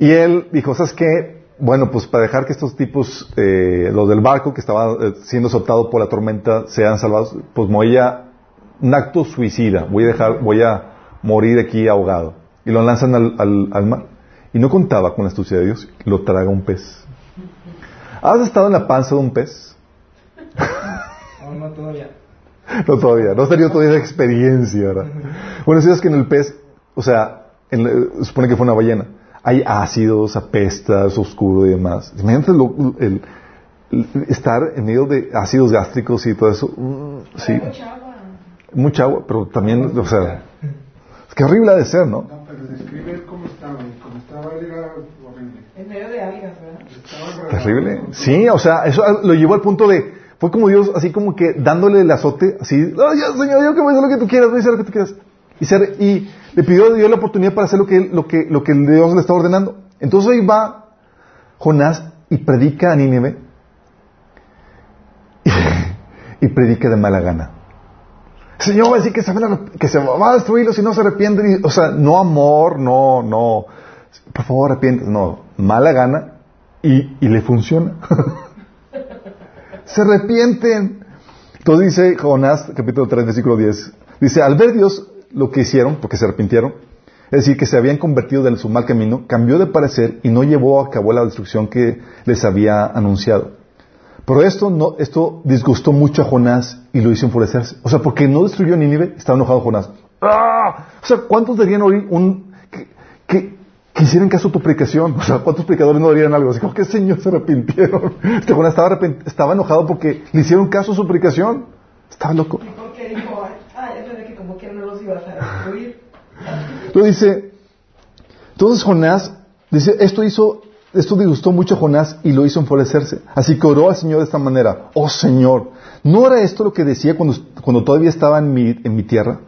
[SPEAKER 1] Y él dijo, ¿sabes qué? Bueno, pues para dejar que estos tipos, eh, los del barco que estaba eh, siendo soltados por la tormenta, sean salvados, pues me voy a un acto suicida, voy a dejar, voy a morir aquí ahogado. Y lo lanzan al, al, al mar. Y no contaba con la astucia de Dios, lo traga un pez. ¿Has estado en la panza de un pez?
[SPEAKER 2] Aún no todavía.
[SPEAKER 1] No todavía, no has tenido todavía esa experiencia, ¿verdad? Bueno, si es que en el pez, o sea, en supone que fue una ballena, hay ácidos, apestas, oscuro y demás. Imagínate lo- el, el estar en medio de ácidos gástricos y todo eso. mm, Sí,
[SPEAKER 3] Hay mucha agua.
[SPEAKER 1] mucha agua, pero también, o sea, es que horrible ha de ser, ¿no?
[SPEAKER 5] No, pero describe cómo estaba. Y cómo estaba era
[SPEAKER 1] Terrible. Sí, o sea, eso lo llevó al punto de, fue como Dios, así como que dándole el azote, así, "Ah, ya, Señor, yo que voy a hacer lo que tú quieras, voy a hacer lo que tú quieras. Y, ser- y le pidió a Dios la oportunidad para hacer lo que, lo que, lo que Dios le está ordenando. Entonces ahí va Jonás y predica a Nínive y predica de mala gana. Señor va a decir que se, se va a destruirlo si no se arrepienten. O sea, no amor, no, no. Por favor, arrepientes. No, mala gana y, y le funciona. se arrepienten. Entonces dice Jonás, capítulo 3, versículo 10. Dice, al ver Dios lo que hicieron, porque se arrepintieron, es decir, que se habían convertido de su mal camino, cambió de parecer y no llevó a cabo la destrucción que les había anunciado. Pero esto, no, esto disgustó mucho a Jonás y lo hizo enfurecerse. O sea, porque no destruyó Nínive, estaba enojado Jonás. ¡Ah! O sea, ¿cuántos deberían oír un, que, que hicieran caso a tu predicación? O sea, ¿cuántos predicadores no dirían algo? Así como, ¿qué señor se arrepintieron? Este Jonás estaba, arrepent- estaba enojado porque le hicieron caso a su predicación. Estaba loco.
[SPEAKER 3] ¿Y por qué dijo, ah, ya que como que no los ibas a destruir?
[SPEAKER 1] Lo dice, entonces Jonás, dice, esto hizo, esto disgustó mucho a Jonás y lo hizo enfurecerse. Así que oró al Señor de esta manera, oh Señor, ¿no era esto lo que decía cuando, cuando todavía estaba en mi, en mi tierra?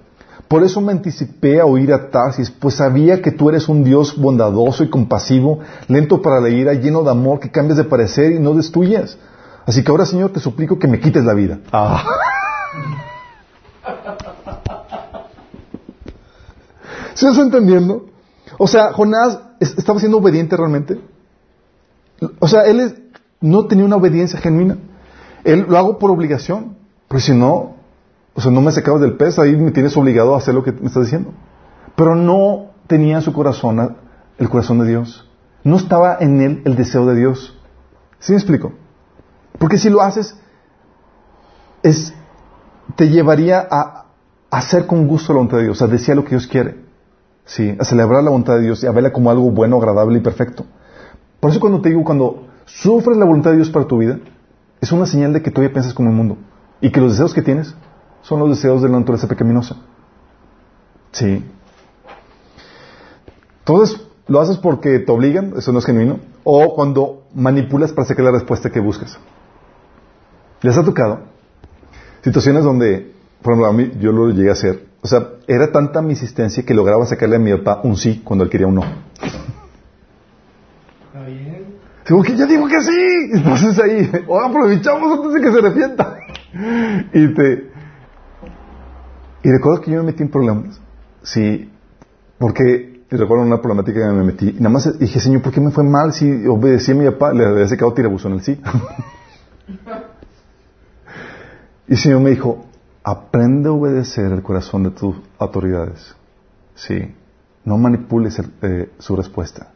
[SPEAKER 1] Por eso me anticipé a oír a Tarsis, pues sabía que tú eres un Dios bondadoso y compasivo, lento para la ira, lleno de amor, que cambias de parecer y no destruyes. Así que ahora, Señor, te suplico que me quites la vida. Ah. ¿Sí estás entendiendo? O sea, Jonás es- estaba siendo obediente realmente. O sea, él no tenía una obediencia genuina. Él lo hago por obligación. Pero si no, o sea, no me sacabas del pez, ahí me tienes obligado a hacer lo que me estás diciendo. Pero no tenía en su corazón el corazón de Dios. No estaba en él el deseo de Dios. ¿Sí me explico? Porque si lo haces, es, te llevaría a, hacer con gusto la voluntad de Dios, a desear lo que Dios quiere. Sí, a celebrar la voluntad de Dios y a verla como algo bueno, agradable y perfecto. Por eso cuando te digo, cuando sufres la voluntad de Dios para tu vida, es una señal de que todavía piensas como el mundo. Y que los deseos que tienes son los deseos de la naturaleza pecaminosa. Sí. Entonces, lo haces porque te obligan, eso no es genuino, o cuando manipulas para sacar la respuesta que buscas. ¿Les ha tocado? Situaciones donde, por ejemplo, a mí, yo lo llegué a hacer. O sea, era tanta mi insistencia que lograba sacarle a mi papá un sí cuando él quería un no.
[SPEAKER 2] Está bien.
[SPEAKER 1] Digo que ya digo que sí. Entonces ahí, o aprovechamos antes de que se arrepienta. Y te. Y recuerdo que yo me metí en problemas. Sí. Porque recuerdo una problemática que me metí. Y nada más dije, Señor, ¿por qué me fue mal si obedecí a mi papá? Le había sacado tirabuzón en el sí. y el Señor me dijo, aprende a obedecer el corazón de tus autoridades. Sí. No manipules eh, su respuesta.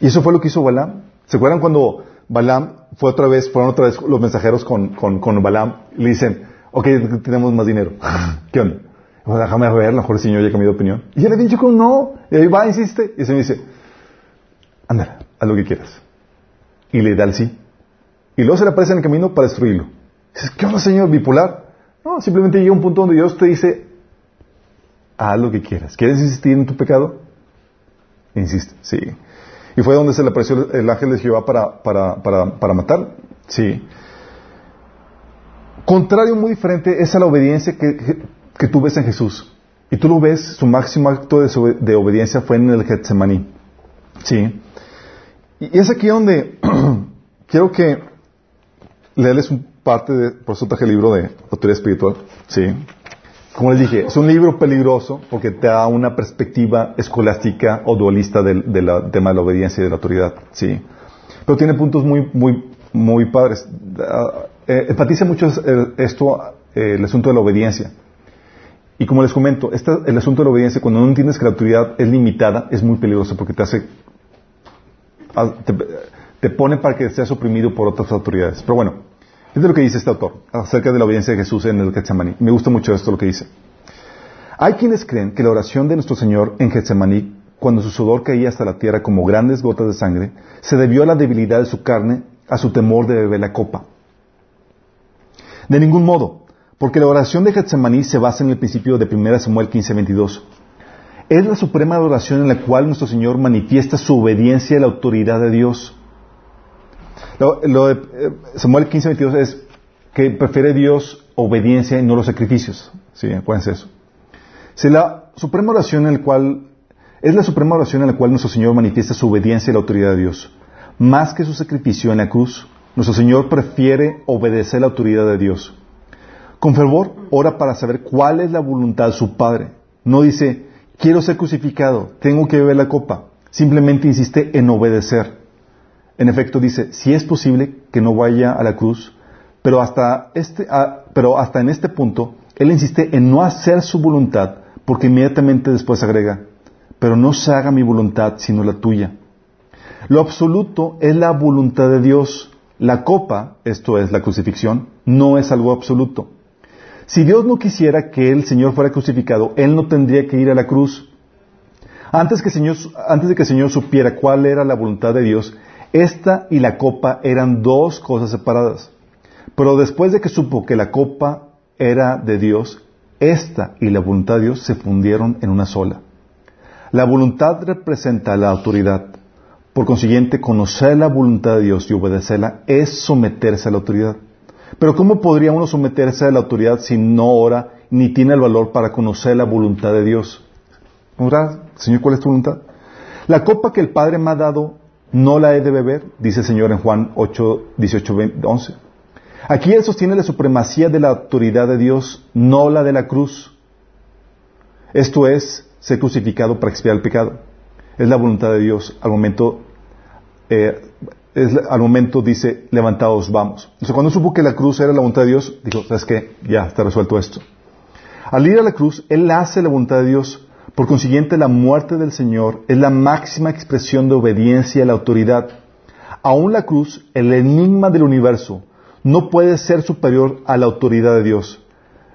[SPEAKER 1] Y eso fue lo que hizo Balaam. ¿Se acuerdan cuando Balaam fue otra vez, fueron otra vez los mensajeros con, con, con Balaam le dicen, ok, tenemos más dinero. ¿Qué onda? Pues déjame ver, a lo mejor el Señor ya cambió de opinión. Y él le dijo que no. Y ahí va, insiste. Y el Señor dice, ándale, haz lo que quieras. Y le da el sí. Y luego se le aparece en el camino para destruirlo. Dices, ¿qué onda, Señor? ¿Bipolar? No, simplemente llega un punto donde Dios te dice, haz lo que quieras. ¿Quieres insistir en tu pecado? Insiste, sí. Y fue donde se le apareció el ángel de Jehová para, para, para, para matar. Sí. Contrario, muy diferente, es a la obediencia que, que, tú ves en Jesús. Y tú lo ves, su máximo acto de, de obediencia fue en el Getsemaní. Sí. Y, es aquí donde quiero que leerles un parte de, por eso traje el libro de autoridad espiritual. Sí. Como les dije, es un libro peligroso porque te da una perspectiva escolástica o dualista del, del tema de la obediencia y de la autoridad. Sí. Pero tiene puntos muy, muy, muy padres. Eh, enfatiza mucho eh, esto, eh, el asunto de la obediencia. Y como les comento, el asunto de la obediencia, cuando no entiendes que la autoridad es limitada, es muy peligroso porque te hace, ah, te, pone para que seas oprimido por otras autoridades. Pero bueno, es lo que dice este autor acerca de la obediencia de Jesús en el Getsemaní. Me gusta mucho esto lo que dice. Hay quienes creen que la oración de nuestro Señor en Getsemaní, cuando su sudor caía hasta la tierra como grandes gotas de sangre, se debió a la debilidad de su carne, a su temor de beber la copa. De ningún modo, porque la oración de Getsemaní se basa en el principio de 1 Samuel 15:22. Es la suprema oración en la cual nuestro Señor manifiesta su obediencia a la autoridad de Dios. Lo, lo de eh, Samuel 15:22 es que prefiere Dios obediencia y no los sacrificios. Sí, acuérdense eso. Si la suprema oración en la cual es la suprema oración en la cual nuestro Señor manifiesta su obediencia a la autoridad de Dios. Más que su sacrificio en la cruz, nuestro Señor prefiere obedecer la autoridad de Dios. Con fervor ora para saber cuál es la voluntad de su Padre. No dice, quiero ser crucificado, tengo que beber la copa. Simplemente insiste en obedecer. En efecto dice, si es posible que no vaya a la cruz, pero hasta, este, ah, pero hasta en este punto, él insiste en no hacer su voluntad, porque inmediatamente después agrega, pero no se haga mi voluntad sino la tuya. Lo absoluto es la voluntad de Dios. La copa, esto es la crucifixión, no es algo absoluto. Si Dios no quisiera que el Señor fuera crucificado, Él no tendría que ir a la cruz. Antes, que el Señor, de que el Señor supiera cuál era la voluntad de Dios, esta y la copa eran dos cosas separadas. Pero después de que supo que la copa era de Dios, esta y la voluntad de Dios se fundieron en una sola. La voluntad representa la autoridad. Por consiguiente, conocer la voluntad de Dios y obedecerla es someterse a la autoridad. Pero ¿cómo podría uno someterse a la autoridad si no ora ni tiene el valor para conocer la voluntad de Dios? ¿Orar? Señor, ¿cuál es tu voluntad? La copa que el Padre me ha dado, no la he de beber, dice el Señor en Juan 8, 18, 20, 11. Aquí Él sostiene la supremacía de la autoridad de Dios, no la de la cruz. Esto es ser crucificado para expiar el pecado. Es la voluntad de Dios al momento, eh, al momento dice, levantados, vamos. O cuando supo que la cruz era la voluntad de Dios, dijo, ¿sabes qué? Ya está resuelto esto. Al ir a la cruz, Él hace la voluntad de Dios. Por consiguiente, la muerte del Señor es la máxima expresión de obediencia a la autoridad. Aún la cruz, el enigma del universo, no puede ser superior a la autoridad de Dios.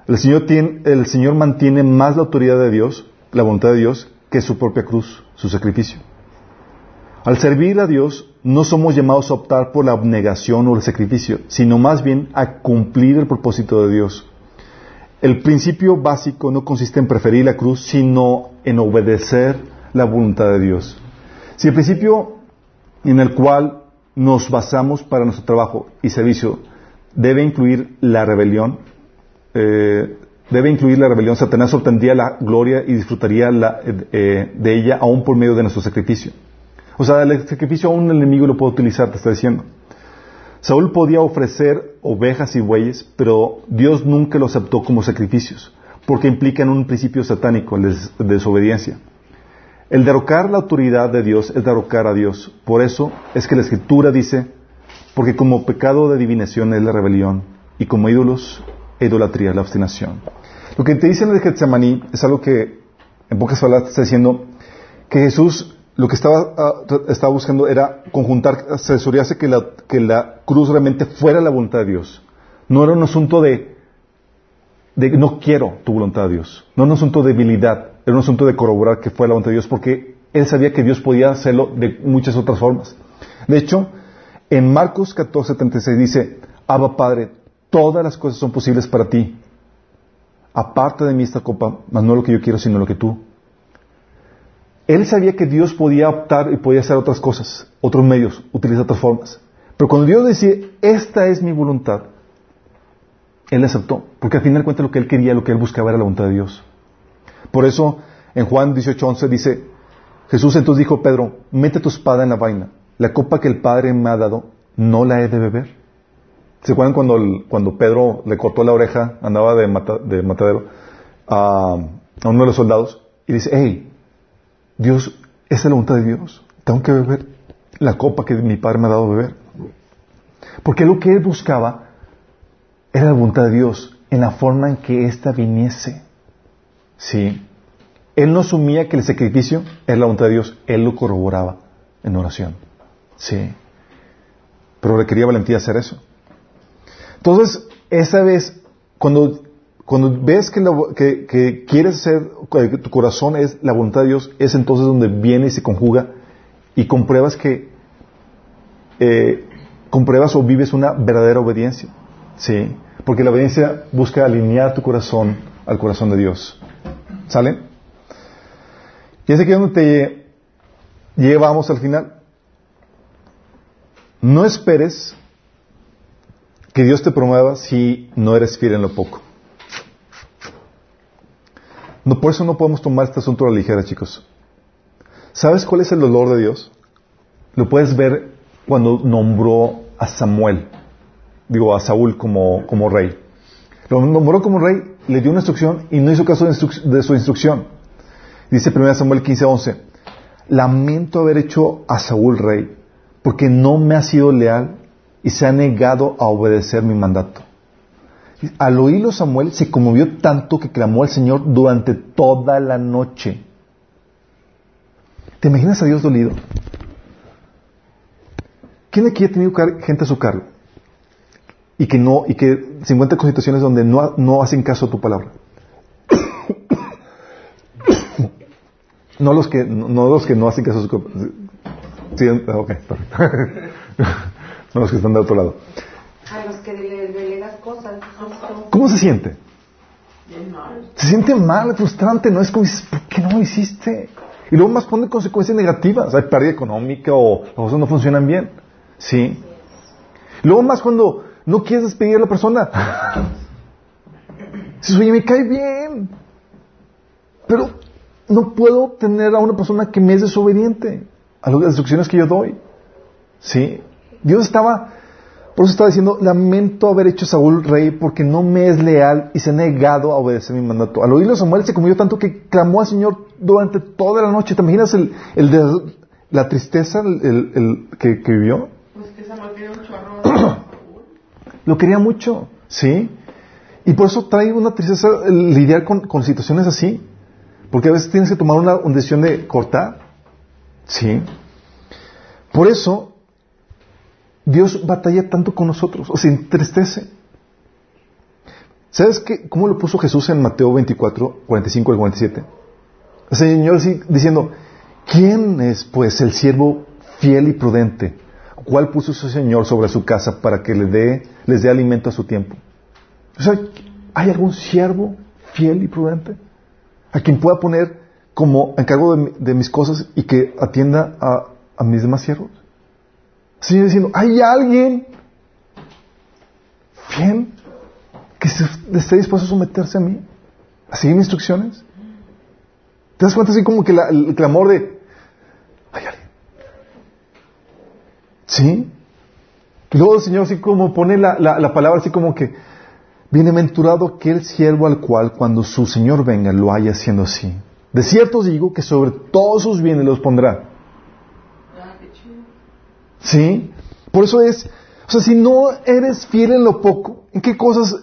[SPEAKER 1] El Señor, el Señor mantiene más la autoridad de Dios, la voluntad de Dios, que su propia cruz, su sacrificio. Al servir a Dios, no somos llamados a optar por la abnegación o el sacrificio, sino más bien a cumplir el propósito de Dios. El principio básico no consiste en preferir la cruz, sino en obedecer la voluntad de Dios. Si el principio en el cual nos basamos para nuestro trabajo y servicio debe incluir la rebelión, eh, debe incluir la rebelión, Satanás obtendría la gloria y disfrutaría la, eh, de ella aún por medio de nuestro sacrificio. O sea, el sacrificio aún el enemigo lo puede utilizar, te está diciendo. Saúl podía ofrecer ovejas y bueyes, pero Dios nunca lo aceptó como sacrificios, porque implican un principio satánico de desobediencia. El derrocar la autoridad de Dios es derrocar a Dios. Por eso es que la Escritura dice, porque como pecado de adivinación es la rebelión, y como ídolos, idolatría, la obstinación. Lo que te dice en el Getsemaní es algo que, en pocas palabras, está diciendo que Jesús lo que estaba, estaba buscando era conjuntar, asesorarse que la, que la cruz realmente fuera la voluntad de Dios. No era un asunto de, de no quiero tu voluntad, Dios. No era un asunto de debilidad. Era un asunto de corroborar que fuera la voluntad de Dios porque él sabía que Dios podía hacerlo de muchas otras formas. De hecho, en Marcos 14, 76 dice, Abba Padre, todas las cosas son posibles para ti. Aparte de mí esta copa, mas no lo que yo quiero, sino lo que tú. Él sabía que Dios podía optar y podía hacer otras cosas, otros medios, utilizar otras formas. Pero cuando Dios decía, esta es mi voluntad, Él aceptó, porque al final cuenta lo que Él quería, lo que Él buscaba era la voluntad de Dios. Por eso, en Juan 18:11 dice, Jesús entonces dijo, Pedro, mete tu espada en la vaina, la copa que el Padre me ha dado, no la he de beber. ¿Se acuerdan cuando, cuando Pedro le cortó la oreja, andaba de, de matadero, a, uno de los soldados, y dice, hey, Dios, esa es la voluntad de Dios. Tengo que beber la copa que mi padre me ha dado a beber. Porque lo que él buscaba era la voluntad de Dios en la forma en que ésta viniese. Sí. Él no asumía que el sacrificio era la voluntad de Dios, él lo corroboraba en oración. Sí. Pero requería valentía hacer eso. Entonces, esa vez, cuando cuando ves que, que, que, quieres hacer, que tu corazón es la voluntad de Dios, es entonces donde viene y se conjuga y compruebas que, eh, compruebas o vives una verdadera obediencia. ¿Sí? Porque la obediencia busca alinear tu corazón al corazón de Dios. ¿Sale? Y es aquí donde te llevamos al final. No esperes que Dios te promueva si no eres fiel en lo poco. No, por eso no podemos tomar este asunto a la ligera, chicos. ¿Sabes cuál es el dolor de Dios? Lo puedes ver cuando nombró a Samuel, digo a Saúl como, como rey. Lo nombró como rey, le dio una instrucción y no hizo caso de, de su instrucción. Dice 1 Samuel 15:11, lamento haber hecho a Saúl rey, porque no me ha sido leal y se ha negado a obedecer mi mandato. Al oírlo Samuel se conmovió tanto que clamó al Señor durante toda la noche. ¿Te imaginas a Dios dolido? ¿Quién aquí ha tenido gente a su cargo? Y que no, y que se encuentra con situaciones donde no, no hacen caso a tu palabra. no los que, no los que no hacen caso a su sí, ok, no los que están de otro lado.
[SPEAKER 6] A los que le delegas cosas.
[SPEAKER 1] ¿Cómo se siente? Se siente mal, frustrante, no es como dices, ¿por qué no lo hiciste? Y luego más pone consecuencias negativas, hay pérdida económica o las cosas no funcionan bien. ¿Sí? Luego más cuando no quieres despedir a la persona. Dices, oye, me cae bien. Pero no puedo tener a una persona que me es desobediente a las instrucciones que yo doy. ¿Sí? Dios estaba, por eso estaba diciendo, lamento haber hecho a Saúl rey porque no me es leal y se ha negado a obedecer mi mandato. Al oírlo Samuel se conmovió tanto que clamó al Señor durante toda la noche. ¿Te imaginas el, el de, la tristeza el, el que, que, vivió?
[SPEAKER 3] Pues que Samuel quería un chorro
[SPEAKER 1] Lo quería mucho, ¿sí? Y por eso trae una tristeza el lidiar con, con situaciones así. Porque a veces tienes que tomar una, una decisión de cortar. ¿Sí? Por eso, Dios batalla tanto con nosotros, o se entristece. ¿Sabes qué, cómo lo puso Jesús en Mateo 24, 45 al 47? El Señor diciendo, ¿quién es pues el siervo fiel y prudente? ¿Cuál puso su Señor sobre su casa para que le dé, les dé alimento a su tiempo? O sea, ¿hay algún siervo fiel y prudente? A quien pueda poner como encargo de, de mis cosas y que atienda a, a mis demás siervos. Sigue diciendo, hay alguien fiel que esté dispuesto a someterse a mí, a seguir mis instrucciones. ¿Te das cuenta así como que la, el clamor de, hay alguien? ¿Sí? Y luego el Señor así como pone la, la, la palabra así como que, bienaventurado aquel siervo al cual cuando su Señor venga lo haya haciendo así. De cierto os digo que sobre todos sus bienes los pondrá. ¿Sí? Por eso es, o sea, si no eres fiel en lo poco, ¿en qué cosas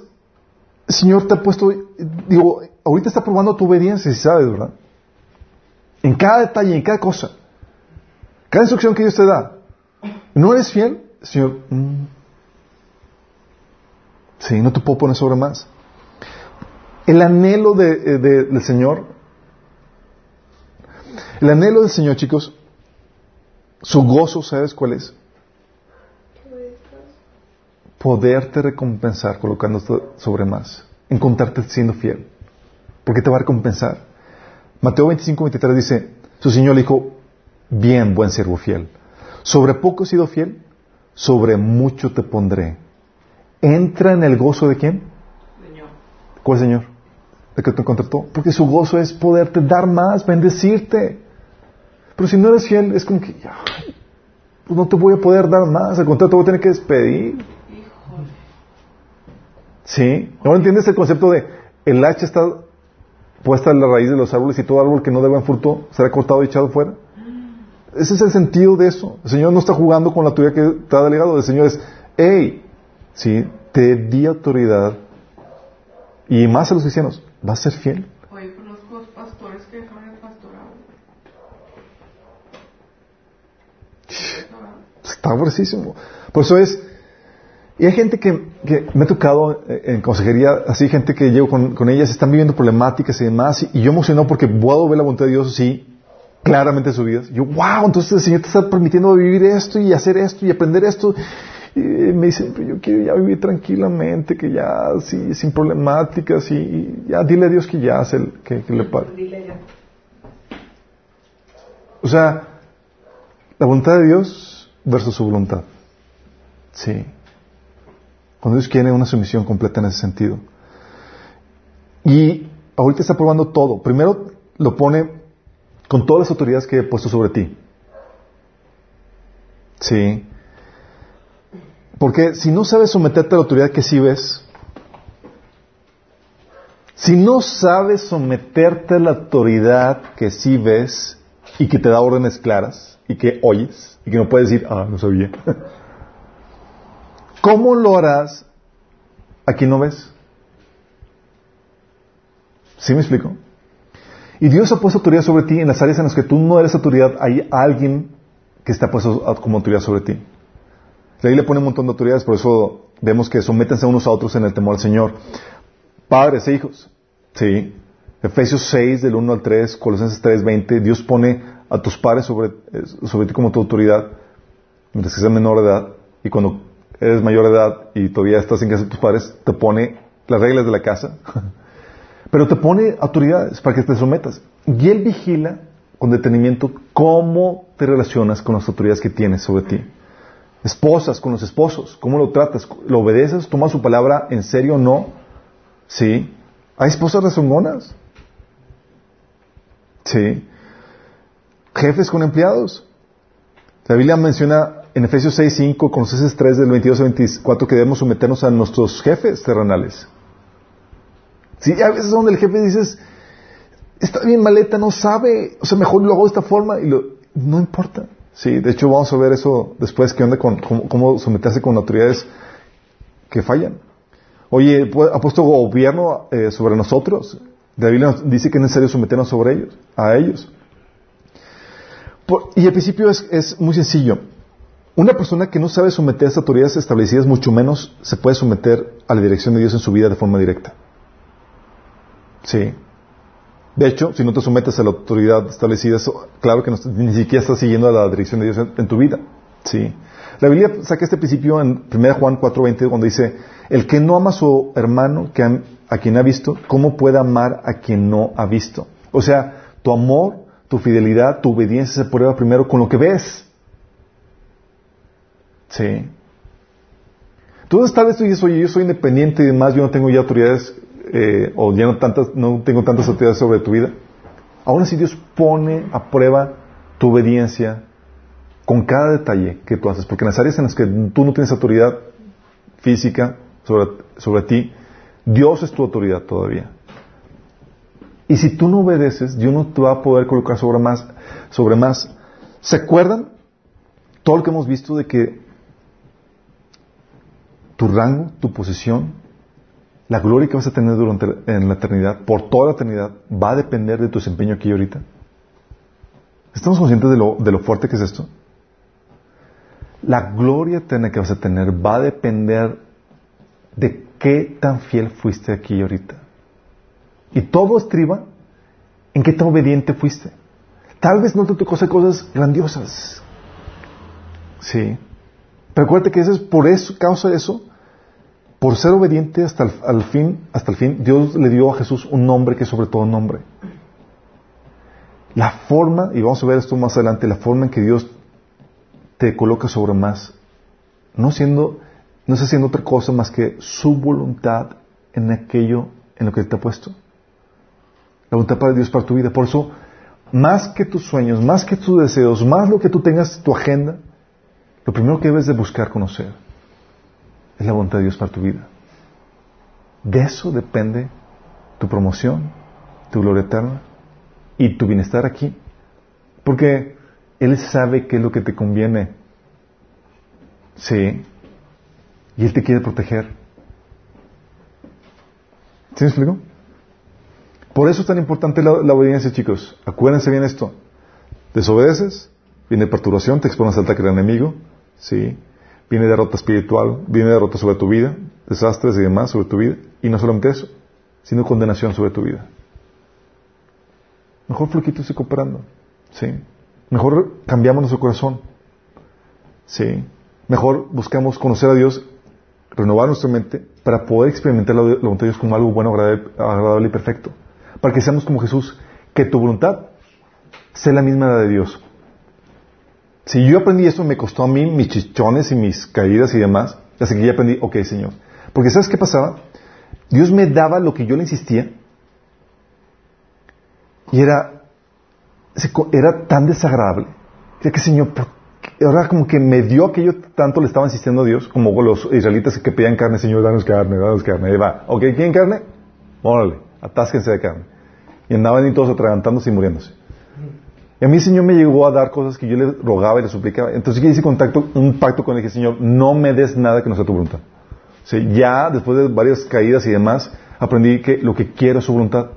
[SPEAKER 1] el Señor te ha puesto? Digo, ahorita está probando tu obediencia, si sabes, ¿verdad? En cada detalle, en cada cosa. Cada instrucción que Dios te da. ¿No eres fiel? Señor, mm, sí, no te puedo poner sobre más. El anhelo de, de, del Señor, el anhelo del Señor, chicos, su gozo, ¿sabes cuál es? Poderte recompensar colocándote sobre más. Encontrarte siendo fiel. Porque te va a recompensar. Mateo 25, 23 dice, su Señor le dijo, bien, buen siervo fiel. Sobre poco he sido fiel, sobre mucho te pondré. Entra en el gozo de quién?
[SPEAKER 3] Señor.
[SPEAKER 1] ¿Cuál Señor? ¿De que te contrató? Porque su gozo es poderte dar más, bendecirte. Pero si no eres fiel, es como que, ya, pues no te voy a poder dar más, al contrario, te voy a tener que despedir. ¿Sí? ¿No entiendes el concepto de el hacha está puesta en la raíz de los árboles y todo árbol que no dé buen fruto será cortado y echado fuera? Ese es el sentido de eso. El Señor no está jugando con la autoridad que te ha delegado. El Señor es, hey, ¿sí? te di autoridad y más a los cristianos, ¿vas a ser fiel?
[SPEAKER 3] Oye, conozco pastores que dejaron el pastorado.
[SPEAKER 1] Está. Por eso es, y hay gente que, que me ha tocado eh, en consejería, así gente que llevo con, con ellas, están viviendo problemáticas y demás, y, y yo emocionado porque puedo ver la voluntad de Dios así, claramente en sus vidas. Yo, wow, entonces el Señor te está permitiendo vivir esto y hacer esto y aprender esto. Y me dicen, pero yo quiero ya vivir tranquilamente, que ya, sí, sin problemáticas, y, y ya dile a Dios que ya hace el, que, que le pague. O sea, la voluntad de Dios versus su voluntad. Sí. Cuando Dios quiere una sumisión completa en ese sentido. Y ahorita está probando todo. Primero lo pone con todas las autoridades que he puesto sobre ti. Sí. Porque si no sabes someterte a la autoridad que sí ves, si no sabes someterte a la autoridad que sí ves y que te da órdenes claras y que oyes y que no puedes decir, ah, no sabía. ¿Cómo lo harás a quien no ves? ¿Sí me explico? Y Dios ha puesto autoridad sobre ti en las áreas en las que tú no eres autoridad, hay alguien que está puesto como autoridad sobre ti. La Biblia pone un montón de autoridades, por eso vemos que sométense unos a otros en el temor al Señor. Padres e hijos, sí. Efesios 6, del 1 al 3, Colosenses 3, 20, Dios pone a tus padres sobre, sobre ti como tu autoridad, mientras que seas menor de edad, y cuando eres mayor de edad y todavía estás en casa de tus padres, te pone las reglas de la casa, pero te pone autoridades para que te sometas. Y Él vigila con detenimiento cómo te relacionas con las autoridades que tienes sobre ti. Esposas con los esposos, ¿cómo lo tratas? ¿Lo obedeces? ¿Tomas su palabra en serio o no? Sí. ¿Hay esposas rezongonas? Sí. Jefes con empleados. La Biblia menciona en Efesios 6, 5, Colosenses 3, del 22 al 24, que debemos someternos a nuestros jefes terrenales. Sí, a veces donde el jefe dices, está bien maleta, no sabe, o sea, mejor lo hago de esta forma y lo, no importa. Sí, de hecho vamos a ver eso después, qué onda con cómo, someterse con autoridades que fallan. Oye, ¿ha puesto gobierno eh, sobre nosotros? La Biblia nos dice que es necesario someternos sobre ellos, a ellos. Y el principio es, muy sencillo. Una persona que no sabe someterse a autoridades establecidas, mucho menos se puede someter a la dirección de Dios en su vida de forma directa. Sí. De hecho, si no te sometes a la autoridad establecida, claro que ni siquiera estás siguiendo a la dirección de Dios en, tu vida. Sí. La Biblia saca este principio en 1 Juan 4:20, donde dice, el que no ama a su hermano que a, quien ha visto, ¿cómo puede amar a quien no ha visto? O sea, tu amor, tu fidelidad, tu obediencia se prueba primero con lo que ves. Sí. Tú tal vez tú dices, oye, yo soy independiente y demás, yo no tengo ya autoridades eh, o ya no, tantas, no tengo tantas autoridades sobre tu vida. Ahora sí Dios pone a prueba tu obediencia con cada detalle que tú haces, porque en las áreas en las que tú no tienes autoridad física sobre, sobre ti, Dios es tu autoridad todavía. Y si tú no obedeces, Dios no te va a poder colocar sobre más, sobre más. ¿Se acuerdan todo lo que hemos visto de que tu rango, tu posición, la gloria que vas a tener durante en la eternidad, por toda la eternidad, va a depender de tu desempeño aquí ahorita. ¿Estamos conscientes de lo, de lo fuerte que es esto? La gloria eterna que vas a tener va a depender de qué tan fiel fuiste aquí ahorita. Y todo estriba en qué tan obediente fuiste. Tal vez no te tocó hacer cosas grandiosas. Sí. Pero acuérdate que eso es por eso, causa de eso, por ser obediente hasta el, fin, hasta el fin, Dios le dio a Jesús un nombre que es sobre todo nombre. La forma, y vamos a ver esto más adelante, la forma en que Dios te coloca sobre más, no siendo, no está haciendo otra cosa más que su voluntad en aquello en lo que te ha puesto. La voluntad para Dios para tu vida. Por eso, más que tus sueños, más que tus deseos, más lo que tú tengas tu agenda, lo primero que debes de buscar conocer es la voluntad de Dios para tu vida. De eso depende tu promoción, tu gloria eterna y tu bienestar aquí. Porque Él sabe qué es lo que te conviene. Sí. Y Él te quiere proteger. ¿Sí me explico? Por eso es tan importante la, obediencia, chicos. Acuérdense bien esto. Desobedeces, viene perturbación, te expones al ataque del enemigo. Sí viene derrota espiritual, viene derrota sobre tu vida, desastres y demás sobre tu vida, y no solamente eso, sino condenación sobre tu vida. Mejor floquito y cooperando, ¿sí? Mejor cambiamos nuestro corazón, ¿sí? Mejor buscamos conocer a Dios, renovar nuestra mente, para poder experimentar la, voluntad de Dios como algo bueno, agradable, y perfecto. Para que seamos como Jesús, que tu voluntad sea la misma de Dios. Si yo aprendí eso, me costó a mí mis chichones y mis caídas y demás. Así que ya aprendí, ok, Señor. Porque ¿sabes qué pasaba? Dios me daba lo que yo le insistía. Y era, era tan desagradable. Que, Señor, ahora como que me dio aquello tanto le estaba insistiendo a Dios, como los israelitas que pedían carne, Señor, danos carne, danos carne. Y va, ok, ¿quieren carne? Órale, atásquense de carne. Y andaban y todos atragantándose y muriéndose. Y a mí el Señor me llegó a dar cosas que yo le rogaba y le suplicaba. Entonces yo hice contacto, un pacto con el que Señor, no me des nada que no sea tu voluntad. ya después de varias caídas y demás, aprendí que lo que quiero es su voluntad.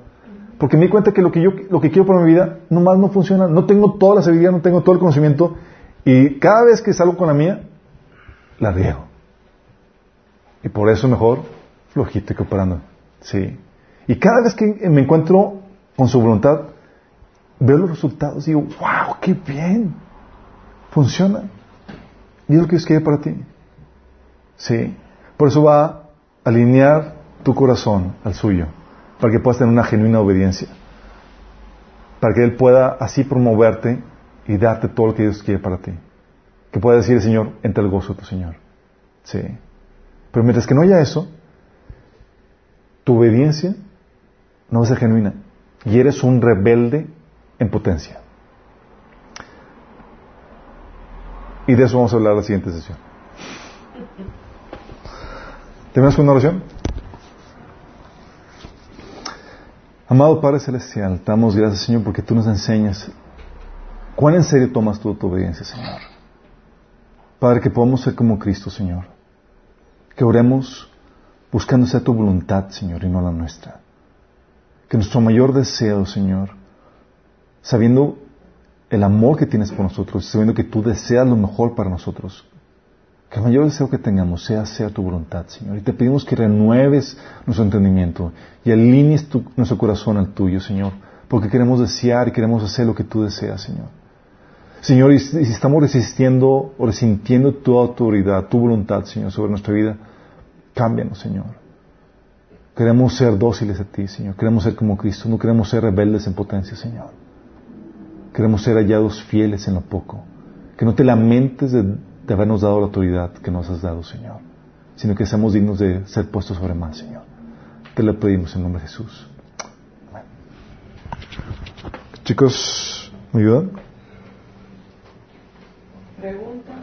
[SPEAKER 1] Porque me di cuenta que lo que yo lo que quiero para mi vida nomás no funciona. No tengo toda la sabiduría, no tengo todo el conocimiento. Y cada vez que salgo con la mía, la riego. Y por eso mejor flojito y cooperando. Sí. Y cada vez que me encuentro con su voluntad, veo los resultados y digo, wow, qué bien. Funciona. Y es lo que Dios quiere para ti. Sí. Por eso va a alinear tu corazón al suyo, para que puedas tener una genuina obediencia. Para que Él pueda así promoverte y darte todo lo que Dios quiere para ti. que pueda decir Señor, entre el gozo de tu Señor. Sí. Pero mientras que no haya eso, tu obediencia no va a ser genuina. Y eres un rebelde en potencia. Y de eso vamos a hablar en la siguiente sesión. ¿Terminamos con una oración? Amado Padre Celestial, damos gracias, Señor, porque tú nos enseñas cuán en serio tomas tú tu obediencia, Señor. Padre, que podamos ser como Cristo, Señor. Que oremos buscando ser tu voluntad, Señor, y no la nuestra. Que nuestro mayor deseo, Señor, sabiendo el amor que tienes por nosotros, sabiendo que tú deseas lo mejor para nosotros, que el mayor deseo que tengamos sea hacer tu voluntad, Señor. Y te pedimos que renueves nuestro entendimiento y alinees nuestro corazón al tuyo, Señor, porque queremos desear y queremos hacer lo que tú deseas, Señor. Señor, y si estamos resistiendo o resintiendo tu autoridad, tu voluntad, Señor, sobre nuestra vida, cámbianos, Señor. Queremos ser dóciles a ti, Señor. Queremos ser como Cristo. No queremos ser rebeldes en potencia, Señor. Queremos ser hallados fieles en lo poco. Que no te lamentes de, habernos dado la autoridad que nos has dado, Señor. Sino que seamos dignos de ser puestos sobre más, Señor. Te lo pedimos en nombre de Jesús. Amén. Chicos, ¿me ayudan?
[SPEAKER 3] Pregunta.